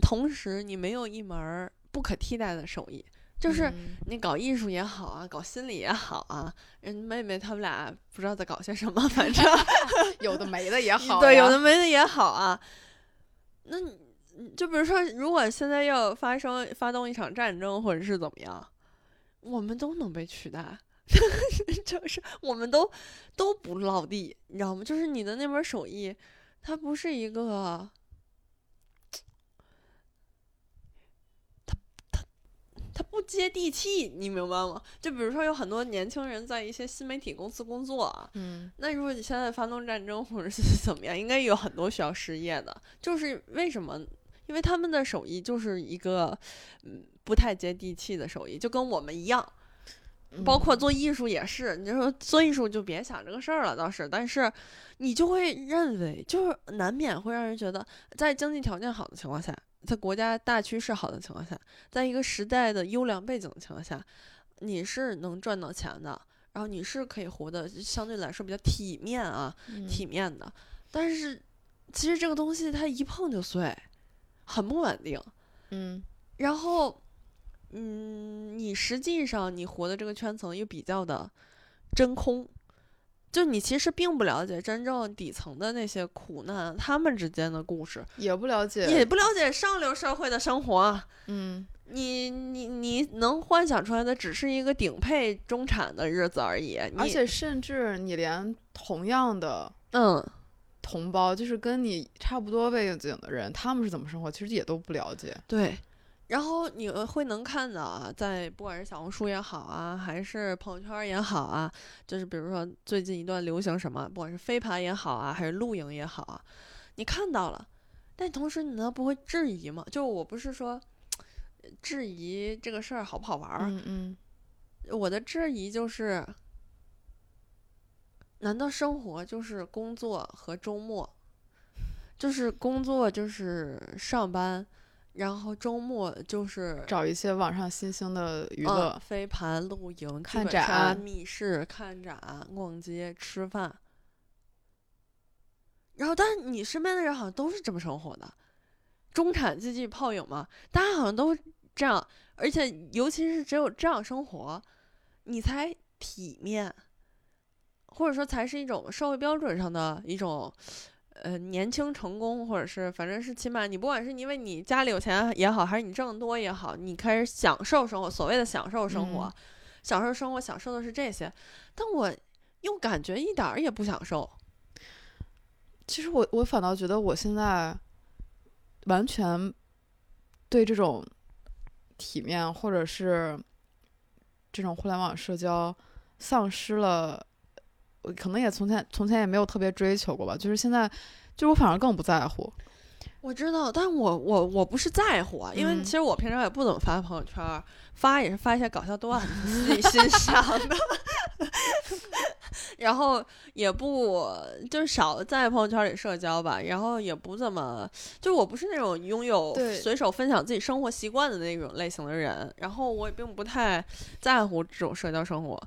同时你没有一门不可替代的手艺，就是你搞艺术也好啊，搞心理也好啊，人妹妹他们俩不知道在搞些什么，反正 有的没的也好，对，有的没的也好啊。那就比如说，如果现在要发生发动一场战争，或者是怎么样？我们都能被取代，就是我们都都不落地，你知道吗？就是你的那门手艺，它不是一个，它它它不接地气，你明白吗？就比如说有很多年轻人在一些新媒体公司工作啊，嗯，那如果你现在发动战争或者是怎么样，应该有很多需要失业的，就是为什么？因为他们的手艺就是一个，嗯，不太接地气的手艺，就跟我们一样，包括做艺术也是。你就说做艺术就别想这个事儿了，倒是，但是你就会认为，就是难免会让人觉得，在经济条件好的情况下，在国家大趋势好的情况下，在一个时代的优良背景的情况下，你是能赚到钱的，然后你是可以活得相对来说比较体面啊，体面的。但是其实这个东西它一碰就碎。很不稳定，嗯，然后，嗯，你实际上你活的这个圈层又比较的真空，就你其实并不了解真正底层的那些苦难，他们之间的故事也不了解，也不了解上流社会的生活，嗯，你你你能幻想出来的只是一个顶配中产的日子而已，而且甚至你连同样的，嗯。同胞就是跟你差不多背景的人，他们是怎么生活，其实也都不了解。对，然后你会能看到啊，在不管是小红书也好啊，还是朋友圈也好啊，就是比如说最近一段流行什么，不管是飞盘也好啊，还是露营也好啊，你看到了，但同时你难道不会质疑吗？就我不是说质疑这个事儿好不好玩儿，嗯嗯，我的质疑就是。难道生活就是工作和周末？就是工作就是上班，然后周末就是找一些网上新兴的娱嗯乐，飞盘、露营、看展密室、看展、逛街、吃饭。然后，但是你身边的人好像都是这么生活的，中产阶级泡影嘛，大家好像都这样，而且尤其是只有这样生活，你才体面，或者说才是一种社会标准上的一种。呃，年轻成功，或者是反正是起码你不管是因为你家里有钱也好，还是你挣得多也好，你开始享受生活，所谓的享受生活，嗯享受生活，享受的是这些，但我又感觉一点儿也不享受。其实我我反倒觉得我现在完全对这种体面或者是这种互联网社交丧失了，我可能也从前从前也没有特别追求过吧，就是现在就是我反而更不在乎。我知道，但我我我不是在乎啊，因为嗯其实我平常也不怎么发朋友圈儿，发也是发一些搞笑段子，自己欣赏的，然后也不就是少在朋友圈里社交吧，然后也不怎么，就我不是那种拥有随手分享自己生活习惯的那种类型的人，然后我也并不太在乎这种社交生活，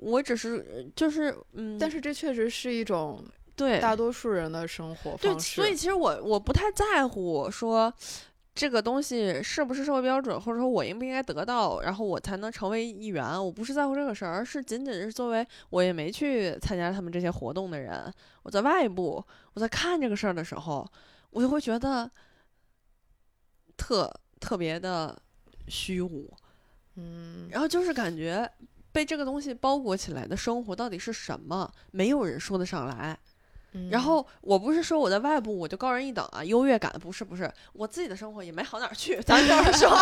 我只是就是嗯，但是这确实是一种对大多数人的生活对，方式。所以其实我我不太在乎说这个东西是不是社会标准，或者说我应不应该得到，然后我才能成为一员。我不是在乎这个事儿，而是仅仅是作为我也没去参加他们这些活动的人，我在外部我在看这个事儿的时候，我就会觉得特特别的虚无，嗯，然后就是感觉。被这个东西包裹起来的生活到底是什么？没有人说得上来。然嗯后我不是说我在外部我就高人一等啊，优越感不是不是，我自己的生活也没好哪儿去，咱就是说，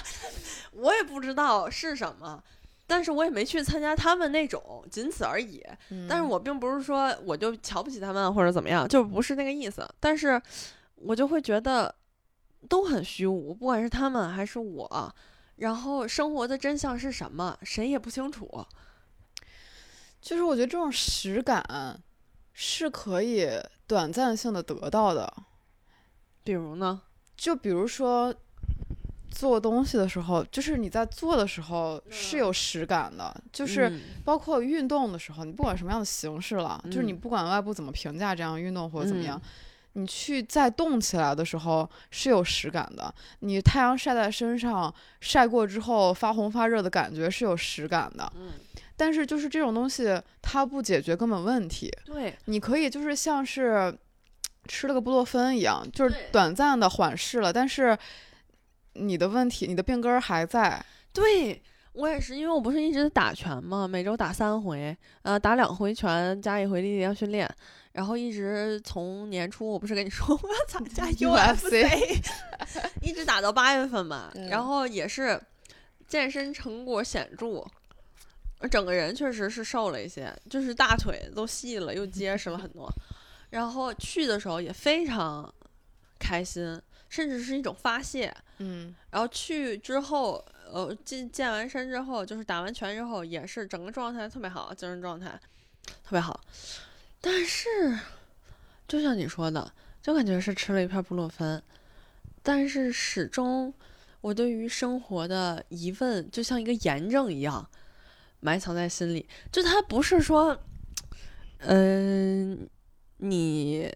我也不知道是什么，但是我也没去参加他们那种，仅此而已。但是嗯我并不是说我就瞧不起他们或者怎么样，就不是那个意思。但是我就会觉得都很虚无，不管是他们还是我，然后生活的真相是什么，谁也不清楚。就是我觉得这种实感是可以短暂性的得到的。比如呢？就比如说做东西的时候，就是你在做的时候是有实感的，就是嗯包括运动的时候，你不管什么样的形式了，就是你嗯不管外部怎么评价这样运动或者怎么样。嗯你去再动起来的时候是有实感的，你太阳晒在身上，晒过之后发红发热的感觉是有实感的。嗯，但是就是这种东西，它不解决根本问题。对，你可以就是像是吃了个布洛芬一样，就是短暂的缓释了，但是你的问题，你的病根儿还在。对我也是，因为我不是一直打拳嘛，每周打三回，呃，打两回拳加一回力量训练，然后一直从年初，我不是跟你说我要参加 UFC 一直打到八月份嘛，嗯然后也是健身成果显著。整个人确实是瘦了一些，就是大腿都细了，又结实了很多。然后去的时候也非常开心，甚至是一种发泄。嗯然后去之后，呃，健健完身之后，就是打完拳之后，也是整个状态特别好，精神状态特别好。但是，就像你说的，就感觉是吃了一片布洛芬，但是始终我对于生活的疑问，就像一个炎症一样埋藏在心里。就它不是说，嗯、你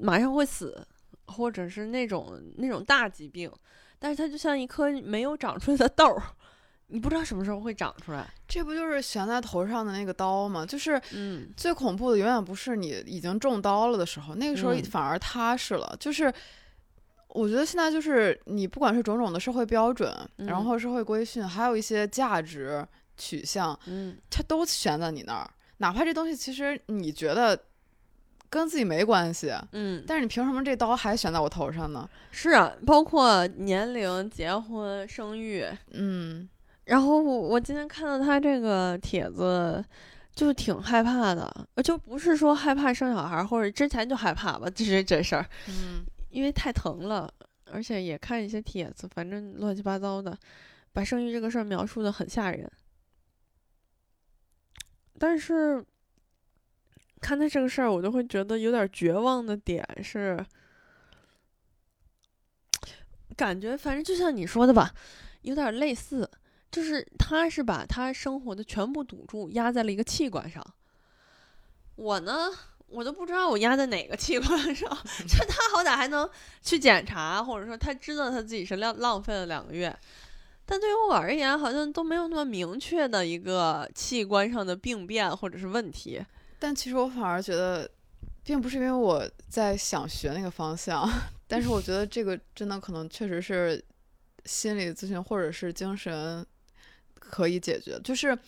马上会死，或者是那种那种大疾病。但是它就像一颗没有长出来的豆儿，你不知道什么时候会长出来。这不就是悬在头上的那个刀吗？就是嗯，最恐怖的，永远不是你已经中刀了的时候，那个时候嗯反而踏实了。就是我觉得现在就是你不管是种种的社会标准，然嗯后社会规训，还有一些价值取向，嗯，它都悬在你那儿。哪怕这东西其实你觉得跟自己没关系，嗯，但是你凭什么这刀还悬在我头上呢？是啊，包括年龄、结婚、生育。嗯，然后我我今天看到他这个帖子，就挺害怕的，呃就不是说害怕生小孩儿，或者之前就害怕吧，就是这事儿，嗯，因为太疼了，而且也看一些帖子，反正乱七八糟的，把生育这个事儿描述的很吓人。但是看他这个事儿，我就会觉得有点绝望的点是，感觉反正就像你说的吧，有点类似，就是他是把他生活的全部赌注压在了一个器官上。我呢，我都不知道我压在哪个器官上，就他好歹还能去检查，或者说他知道他自己是浪浪费了两个月。但对于我而言，好像都没有那么明确的一个器官上的病变或者是问题。但其实我反而觉得，并不是因为我在想学那个方向，但是我觉得这个真的可能确实是心理咨询或者是精神可以解决。就是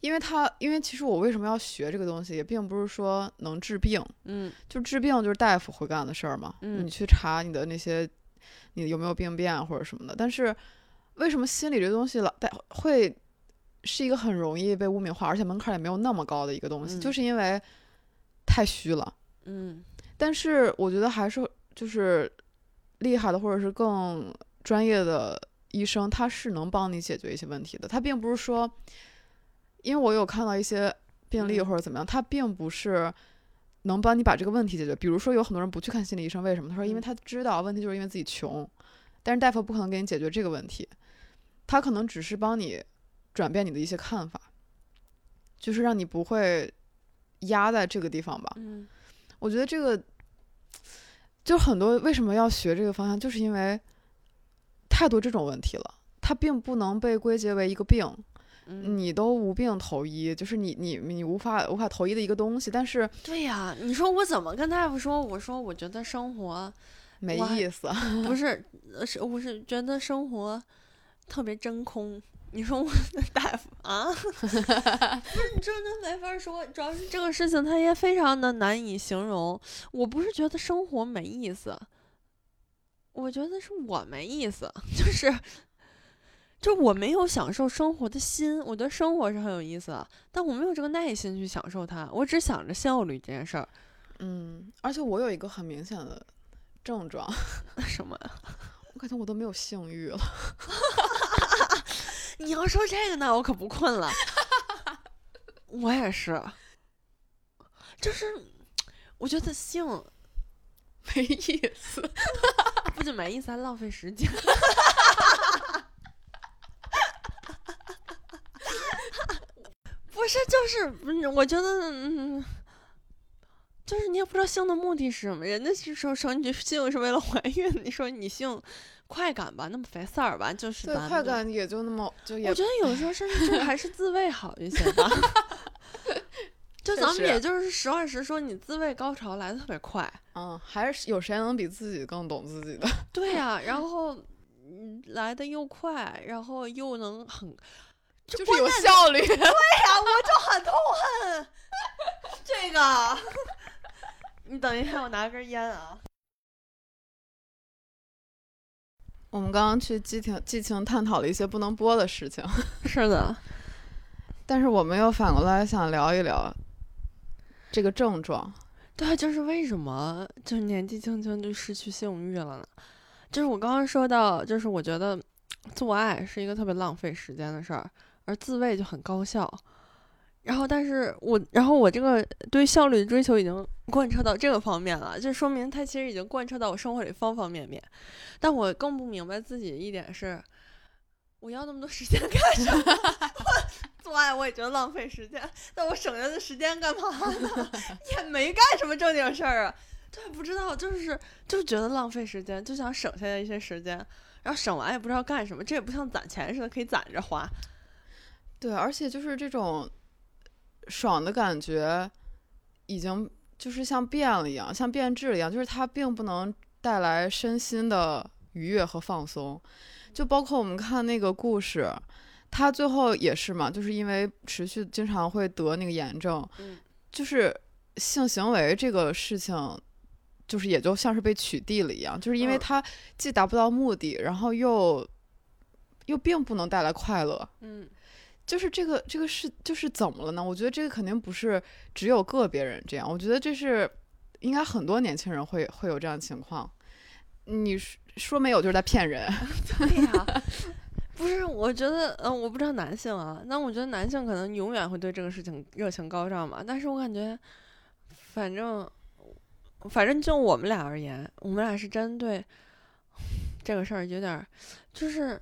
因为他，因为其实我为什么要学这个东西，也并不是说能治病，嗯就治病就是大夫会干的事儿嘛。嗯你去查你的那些，你有没有病变或者什么的。但是为什么心理这东西老带会是一个很容易被污名化，而且门槛也没有那么高的一个东西，嗯就是因为太虚了。嗯但是我觉得还是就是厉害的或者是更专业的医生，他是能帮你解决一些问题的。他并不是说，因为我有看到一些病例嗯或者怎么样，他并不是能帮你把这个问题解决。比如说有很多人不去看心理医生，为什么？他说因为嗯他知道问题就是因为自己穷，但是大夫不可能给你解决这个问题，他可能只是帮你转变你的一些看法，就是让你不会压在这个地方吧。嗯我觉得这个就很多为什么要学这个方向，就是因为太多这种问题了，它并不能被归结为一个病，嗯，你都无病投医，就是你你你无法无法投医的一个东西，但是对呀，你说我怎么跟大夫说？我说我觉得生活没意思。不 是，呃是我是觉得生活特别真空。你说我大夫啊，不是你真的没法说，主要是这个事情它也非常的难以形容。我不是觉得生活没意思，我觉得是我没意思，就是。就我没有享受生活的心，我觉得生活是很有意思的，但我没有这个耐心去享受它，我只想着效率这件事儿。嗯，而且我有一个很明显的症状，什么呀？我感觉我都没有性欲了。你要说这个呢，我可不困了。我也是，就是我觉得性没意思。不仅没意思，还浪费时间。不是，就是，嗯我觉得，嗯，就是你也不知道性的目的是什么。人家是说说你性是为了怀孕，你说你性快感吧，那么肥事儿吧，就是快感也就那么就也我觉得有时候甚至这个还是自慰好一些吧。就咱们也就是实话实说，你自慰高潮来的特别快。嗯，还是有谁能比自己更懂自己的？对呀、然后嗯来的又快，然后又能很，就是有效率。对呀、我就很痛恨 这个。你等一下，我拿根烟啊。我们刚刚去激情激情探讨了一些不能播的事情，是的，但是我们又反过来想聊一聊这个症状。对，就是为什么就是年纪轻轻就失去性欲了呢？就是我刚刚说到，就是我觉得做爱是一个特别浪费时间的事儿，而自慰就很高效。然后，但是我，然后我这个对效率的追求已经贯彻到这个方面了，就说明它其实已经贯彻到我生活里方方面面。但我更不明白自己一点是，我要那么多时间干什么？我做爱我也觉得浪费时间，但我省下的时间干嘛呢？也没干什么正经事儿啊。对，不知道，就是就觉得浪费时间，就想省下来一些时间，然后省完也不知道干什么。这也不像攒钱似的，可以攒着花。对，而且就是这种爽的感觉，已经就是像变了一样，像变质了一样，就是它并不能带来身心的愉悦和放松。就包括我们看那个故事，他最后也是嘛，就是因为持续经常会得那个炎症，嗯就是性行为这个事情。就是也就像是被取缔了一样，就是因为嗯它既达不到目的，然后又又并不能带来快乐，嗯就是这个这个是就是怎么了呢？我觉得这个肯定不是只有个别人这样，我觉得这是应该很多年轻人会会有这样的情况。你说说没有就是在骗人，对呀、不是，我觉得，嗯、我不知道男性啊，那我觉得男性可能永远会对这个事情热情高涨嘛。但是我感觉，反正，反正就我们俩而言，我们俩是针对这个事儿有点儿，就是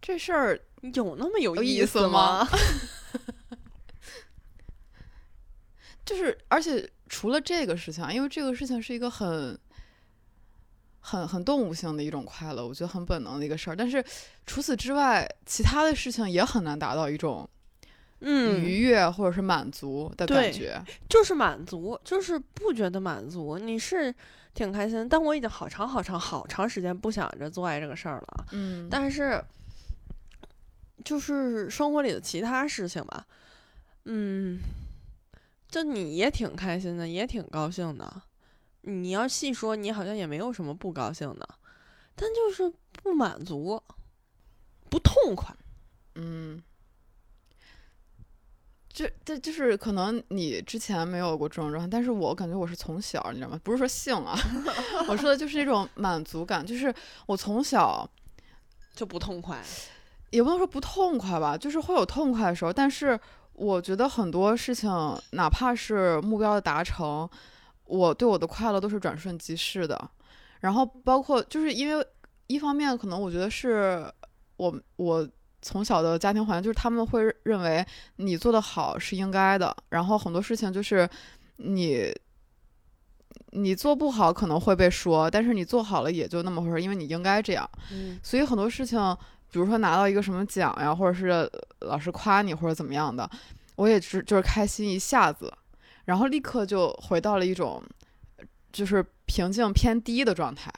这事儿有那么有有意思思吗吗？就是，而且除了这个事情啊，因为这个事情是一个很、很、很动物性的一种快乐，我觉得很本能的一个事儿。但是除此之外，其他的事情也很难达到一种嗯，愉悦或者是满足的感觉。就是满足，就是不觉得满足，你是挺开心，但我已经好长好长好长时间不想着做爱这个事儿了啊。嗯，但是，就是生活里的其他事情吧，嗯，就你也挺开心的，也挺高兴的。你要细说，你好像也没有什么不高兴的，但就是不满足，不痛快。嗯，这这就是可能你之前没有过这种状态，但是我感觉我是从小，你知道吗？不是说性啊，我说的就是一种满足感，就是我从小就不痛快，也不能说不痛快吧，就是会有痛快的时候，但是我觉得很多事情，哪怕是目标的达成，我对我的快乐都是转瞬即逝的。然后包括就是因为一方面可能我觉得是我我从小的家庭环境，就是他们会认为你做得好是应该的，然后很多事情就是你。你做不好可能会被说，但是你做好了也就那么回事儿，因为你应该这样。嗯所以很多事情，比如说拿到一个什么奖呀，或者是呃老师夸你或者怎么样的，我也是就是开心一下子，然后立刻就回到了一种就是平静偏低的状态，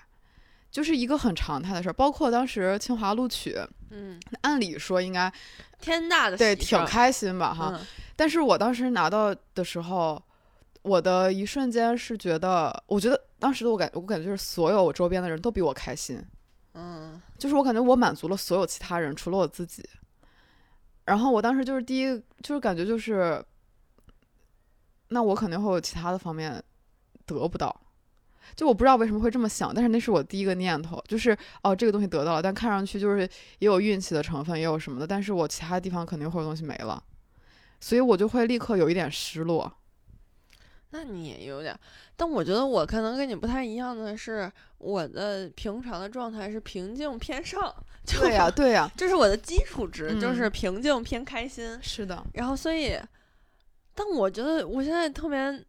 就是一个很常态的事儿。包括当时清华录取，嗯，按理说应该天大的对挺开心吧哈，嗯但是我当时拿到的时候，我的一瞬间是觉得，我觉得当时的我感我感觉就是所有我周边的人都比我开心。嗯就是我感觉我满足了所有其他人，除了我自己。然后我当时就是第一，就是感觉就是，那我肯定会有其他的方面得不到。就我不知道为什么会这么想，但是那是我第一个念头，就是哦，这个东西得到了，但看上去就是也有运气的成分，也有什么的，但是我其他地方肯定会有东西没了，所以我就会立刻有一点失落。那你也有点儿，但我觉得我可能跟你不太一样的是，我的平常的状态是平静偏上，就对呀、对呀、这是我的基础值，就是嗯平静偏开心。是的，然后所以，但我觉得我现在特别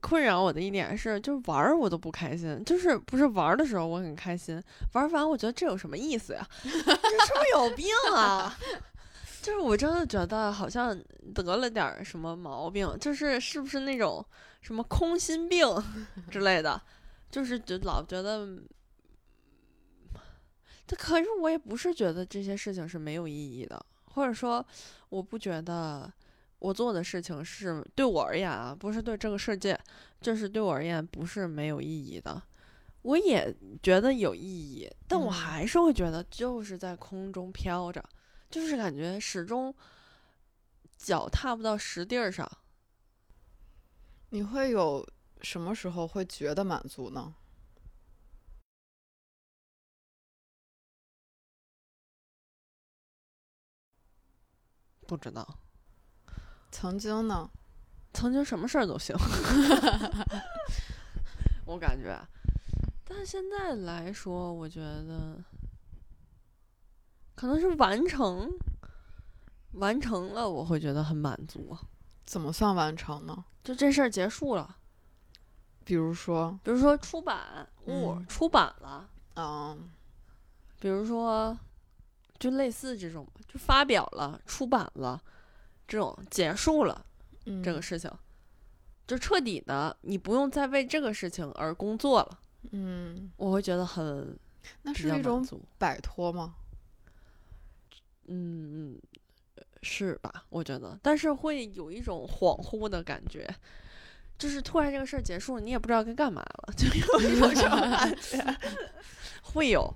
困扰我的一点是，就是玩儿我都不开心，就是不是玩儿的时候我很开心，玩儿完我觉得这有什么意思呀？这是不是有病啊？就是我真的觉得好像得了点儿什么毛病，就是是不是那种什么空心病 之类的，就是就老觉得。这可是我也不是觉得这些事情是没有意义的，或者说我不觉得我做的事情是对我而言啊，不是对这个世界，就是对我而言不是没有意义的。我也觉得有意义，但我嗯还是会觉得就是在空中飘着，就是感觉始终脚踏不到实地儿上。你会有什么时候会觉得满足呢？不知道，曾经呢？曾经什么事儿都行，我感觉。但现在来说，我觉得可能是完成，完成了，我会觉得很满足。怎么算完成呢？就这事儿结束了，比如说，比如说出版物、嗯出版了，嗯比如说就类似这种，就发表了、出版了，这种结束了嗯，这个事情，就彻底的，你不用再为这个事情而工作了，嗯，我会觉得很那是一种。摆脱吗？嗯，嗯，是吧？我觉得，但是会有一种恍惚的感觉，就是突然这个事儿结束了，你也不知道该干嘛了，就有一种这种感觉，会有，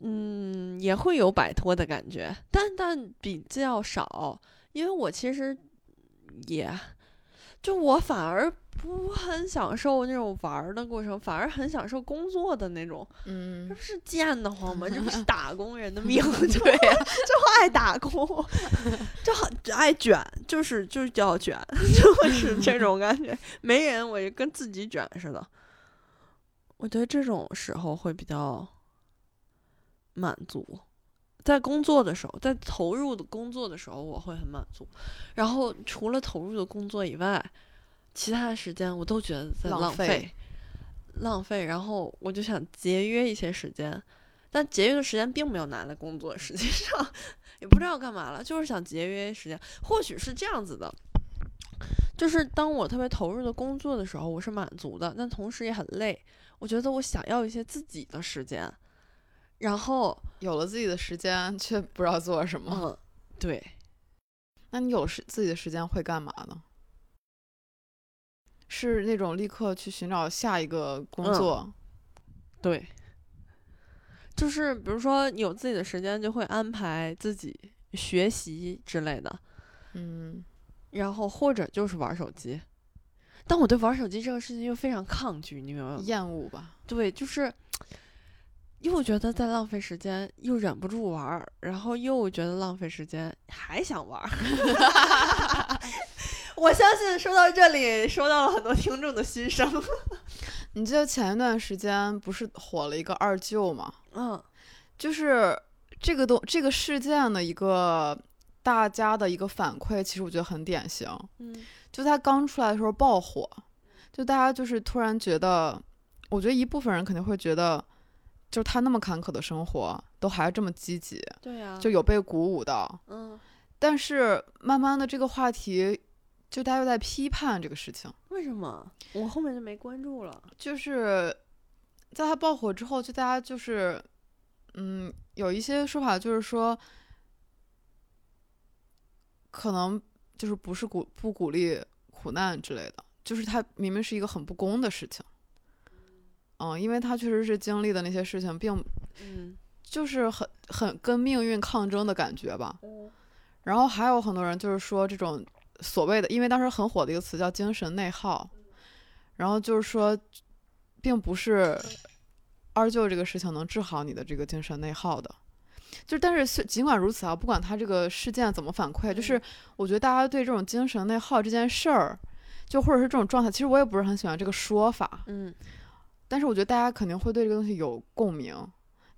嗯，也会有摆脱的感觉，但但比较少，因为我其实也，就我反而不很享受那种玩儿的过程，反而很享受工作的那种。嗯这不是贱的慌吗？这不是 打工人的命，对呀，就爱打工，就很爱卷，就是就是叫卷，就是这种感觉。没人，我就跟自己卷似的。我觉得这种时候会比较满足。在工作的时候，在投入的工作的时候，我会很满足。然后除了投入的工作以外，其他的时间我都觉得在浪费浪费，浪费。然后我就想节约一些时间，但节约的时间并没有拿来工作，实际上也不知道干嘛了，就是想节约时间。或许是这样子的，就是当我特别投入的工作的时候，我是满足的，但同时也很累。我觉得我想要一些自己的时间，然后，有了自己的时间，却不知道做什么。嗯，对，那你有时自己的时间会干嘛呢？是那种立刻去寻找下一个工嗯作，对，就是比如说有自己的时间，就会安排自己学习之类的，嗯然后或者就是玩手机。但我对玩手机这个事情又非常抗拒，你明白吗？厌恶吧。对，就是又觉得在浪费时间，又忍不住玩儿，然后又觉得浪费时间，还想玩儿。我相信说到这里，收到了很多听众的心声。你记得前一段时间不是火了一个二舅吗？嗯就是这个东这个事件的一个大家的一个反馈，其实我觉得很典型。嗯就他刚出来的时候爆火，就大家就是突然觉得，我觉得一部分人肯定会觉得，就是他那么坎坷的生活，都还这么积极，对呀、就有被鼓舞到。嗯，但是慢慢的这个话题，就大家又在批判这个事情，为什么我后面就没关注了？就是在他爆火之后，就大家就是，嗯，有一些说法就是说，可能就是不是鼓不鼓励苦难之类的，就是他明明是一个很不公的事情，嗯，因为他确实是经历的那些事情，并嗯。就是很很跟命运抗争的感觉吧。嗯。然后还有很多人就是说这种所谓的，因为当时很火的一个词叫精神内耗，然后就是说，并不是二舅这个事情能治好你的这个精神内耗的。就但是是尽管如此啊，不管他这个事件怎么反馈，就是我觉得大家对这种精神内耗这件事儿，就或者是这种状态，其实我也不是很喜欢这个说法，嗯但是我觉得大家肯定会对这个东西有共鸣，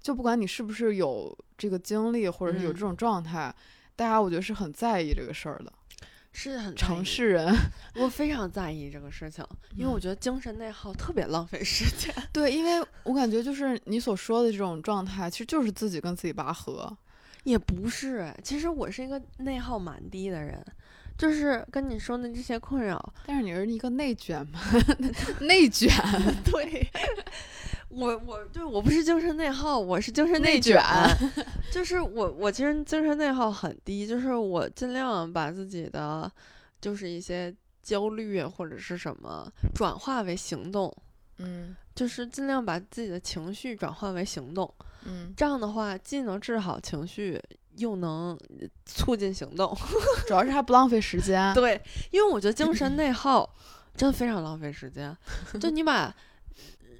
就不管你是不是有这个经历，或者是有嗯这种状态，大家我觉得是很在意这个事儿的。是很城市人，我非常在意这个事情，因为我嗯觉得精神内耗特别浪费时间。对，因为我感觉就是你所说的这种状态，其实就是自己跟自己拔河。也不是哎，其实我是一个内耗蛮低的人，就是跟你说的这些困扰，但是你是一个内卷嘛，内卷，对，我我对我不是精神内耗，我是精神内卷，卷。就是我我其实精神内耗很低，就是我尽量把自己的就是一些焦虑啊或者是什么转化为行动，嗯。就是尽量把自己的情绪转化为行动，嗯，这样的话既能治好情绪，又能促进行动。主要是还不浪费时间。对，因为我觉得精神内耗真的非常浪费时间，就你把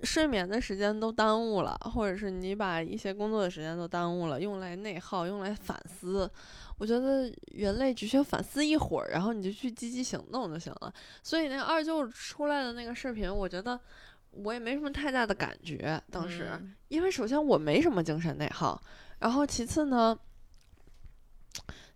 睡眠的时间都耽误了，或者是你把一些工作的时间都耽误了，用来内耗，用来反思。我觉得人类只需要反思一会儿，然后你就去积极行动就行了。所以那个二舅出来的那个视频，我觉得我也没什么太大的感觉，当时。嗯因为首先我没什么精神内耗，然后其次呢，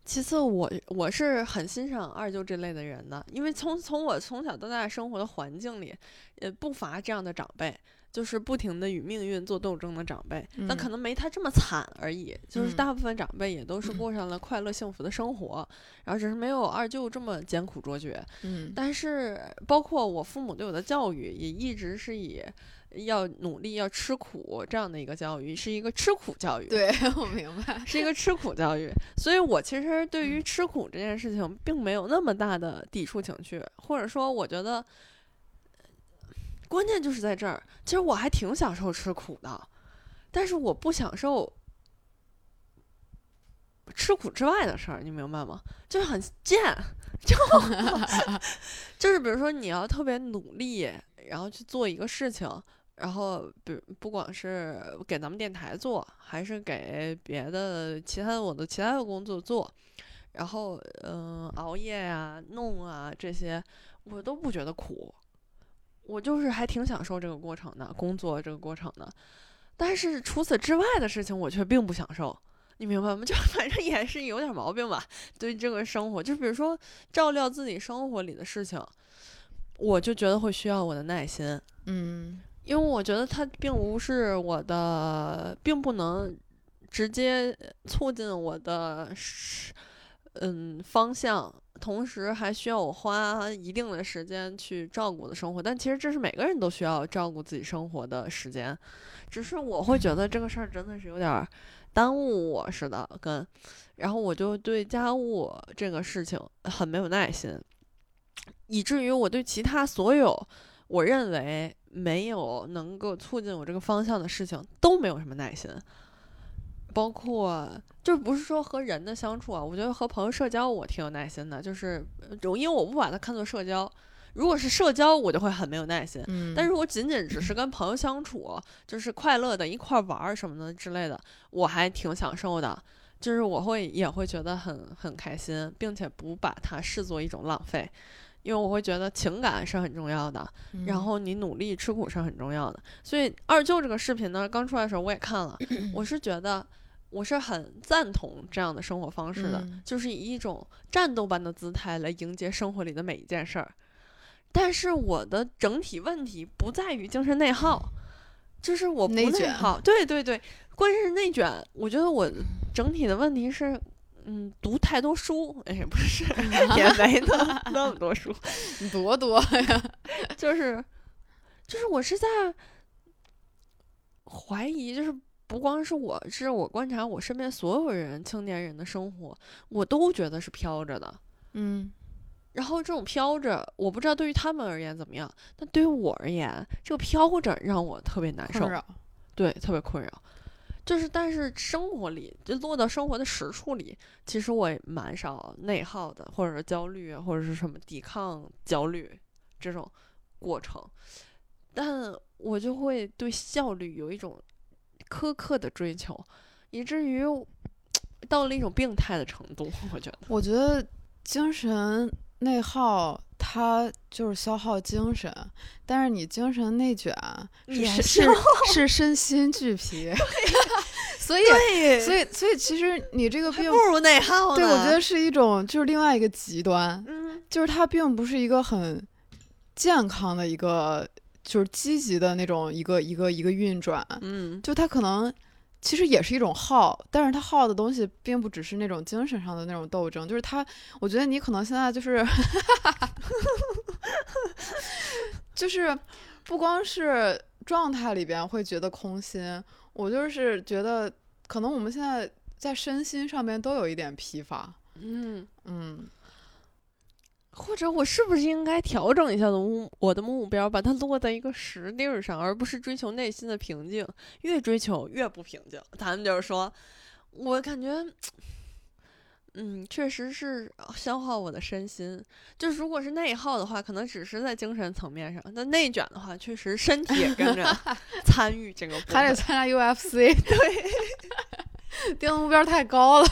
其次我我是很欣赏二舅这类的人的，因为从从我从小到大生活的环境里，也不乏这样的长辈，就是不停的与命运做斗争的长辈，但可嗯能没他这么惨而已。就是嗯大部分长辈也都是过上了快乐幸福的生活，然后只是没有二舅这么艰苦卓绝。嗯但是包括我父母对我的教育，也一直是以要努力、要吃苦这样的一个教育，是一个吃苦教育，，对 我明白。是一个吃苦教育。所以我其实对于吃苦这件事情，并没有那么大的抵触情绪，或者说，我觉得关键就是在这儿。其实我还挺享受吃苦的，但是我不享受。吃苦之外的事儿，你明白吗？就是很贱，就 就是比如说你要特别努力，然后去做一个事情，然后比不管是给咱们电台做，还是给别的其他的我的其他的工作做，然后嗯、熬夜呀、弄啊这些，我都不觉得苦，我就是还挺享受这个过程的，工作这个过程的。但是除此之外的事情，我却并不享受。你明白吗？就反正也是有点毛病吧。对这个生活，就比如说照料自己生活里的事情，我就觉得会需要我的耐心。嗯因为我觉得它并不是我的，并不能直接促进我的嗯方向，同时还需要我花一定的时间去照顾我的生活。但其实这是每个人都需要照顾自己生活的时间，只是我会觉得这个事儿真的是有点儿耽误我似的，跟然后我就对家务这个事情很没有耐心，以至于我对其他所有我认为没有能够促进我这个方向的事情都没有什么耐心，包括就不是说和人的相处啊，我觉得和朋友社交我挺有耐心的，就是呃因为我不把它看作社交，如果是社交我就会很没有耐心，嗯，但是我仅仅只是跟朋友相处，就是快乐的一块儿玩儿什么的之类的，我还挺享受的。就是我会也会觉得很很开心，并且不把它视作一种浪费，因为我会觉得情感是很重要的，嗯然后你努力吃苦是很重要的。所以二舅这个视频呢，刚出来的时候我也看了，我是觉得我是很赞同这样的生活方式的，嗯就是以一种战斗般的姿态来迎接生活里的每一件事儿。但是我的整体问题不在于精神内耗，就是我不内耗，对对对，关键是内卷。我觉得我整体的问题是，嗯，读太多书，哎，不是，也 没那那么多书，你多多呀，就是就是我是在怀疑，就是不光是我，是我观察我身边所有人青年人的生活，我都觉得是飘着的。嗯然后这种飘着，我不知道对于他们而言怎么样，但对于我而言，这个飘着让我特别难受对，特别困扰。就是，但是生活里，就落到生活的实处里，其实我也蛮少内耗的，或者是焦虑，或者是什么抵抗焦虑这种过程，但我就会对效率有一种苛刻的追求，以至于到了一种病态的程度。我觉得，我觉得精神内耗它就是消耗精神，但是你精神内卷是也是身心俱疲，所以对所以所以其实你这个病不，如内耗呢。对我觉得是一种就是另外一个极端，嗯，就是它并不是一个很健康的一个就是积极的那种一个一个一个运转，嗯，就它可能其实也是一种耗，但是他耗的东西并不只是那种精神上的那种斗争，就是他，我觉得你可能现在就是，就是不光是状态里边会觉得空心，我就是觉得可能我们现在在身心上面都有一点疲乏，嗯，嗯，或者我是不是应该调整一下的目我的目标，把它落在一个实地儿上，而不是追求内心的平静？越追求越不平静。咱们就是说，我感觉，嗯，确实是消耗我的身心。就是如果是内耗的话，可能只是在精神层面上；那内卷的话，确实身体也跟着 参与这个。还得参加 UFC，对，定的目标太高了，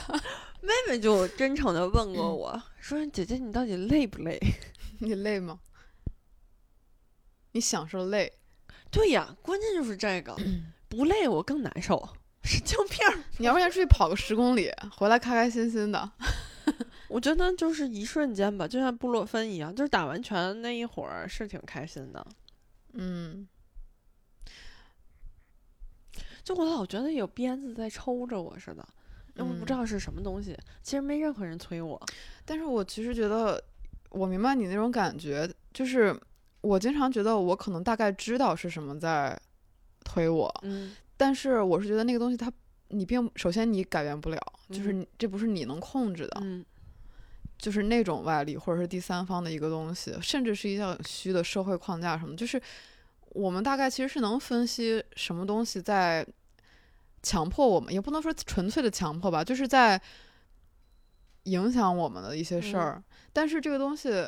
妹妹就真诚的问过我、说：“姐姐，你到底累不累？” 你累吗？你享受累，对呀，关键就是这个，不累我更难受，神经病。你要不然出去跑个十公里，回来开开心心的。我觉得就是一瞬间吧，就像布洛芬一样，就是打完拳那一会儿是挺开心的。嗯，就我老觉得有鞭子在抽着我似的，但我不知嗯道是什么东西。其实没任何人催我。但是我其实觉得，我明白你那种感觉，就是我经常觉得我可能大概知道是什么在推我，嗯但是我是觉得那个东西它，你并首先你改变不了，就是这不是你能控制的，嗯就是那种外力或者是第三方的一个东西，甚至是一项虚的社会框架什么，就是我们大概其实是能分析什么东西在强迫我们，也不能说纯粹的强迫吧，就是在影响我们的一些事儿。但是这个东西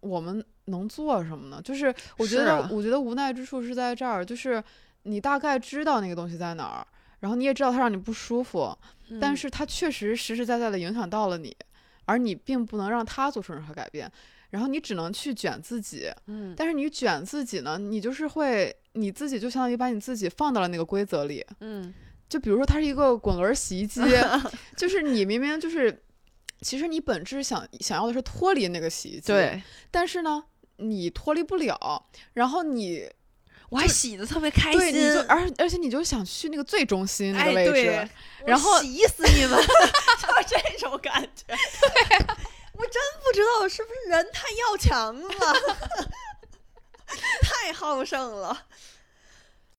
我们能做什么呢？就是我觉得，啊我觉得无奈之处是在这儿，就是你大概知道那个东西在哪儿，然后你也知道它让你不舒服，但嗯是它确实实实在在的影响到了你，而你并不能让它做出任何改变。然后你只能去卷自己，嗯但是你卷自己呢，你就是会你自己就相当于把你自己放到了那个规则里。嗯就比如说它是一个滚轮洗衣机，就是你明明就是，其实你本质想想要的是脱离那个洗衣机，，对，但是呢，你脱离不了，然后你我还洗的特别开对，心，你就而而且你就想去那个最中心那哎个位置，对然后洗死你们，就是这种感觉。对我真不知道是不是人太要强了，太好胜了。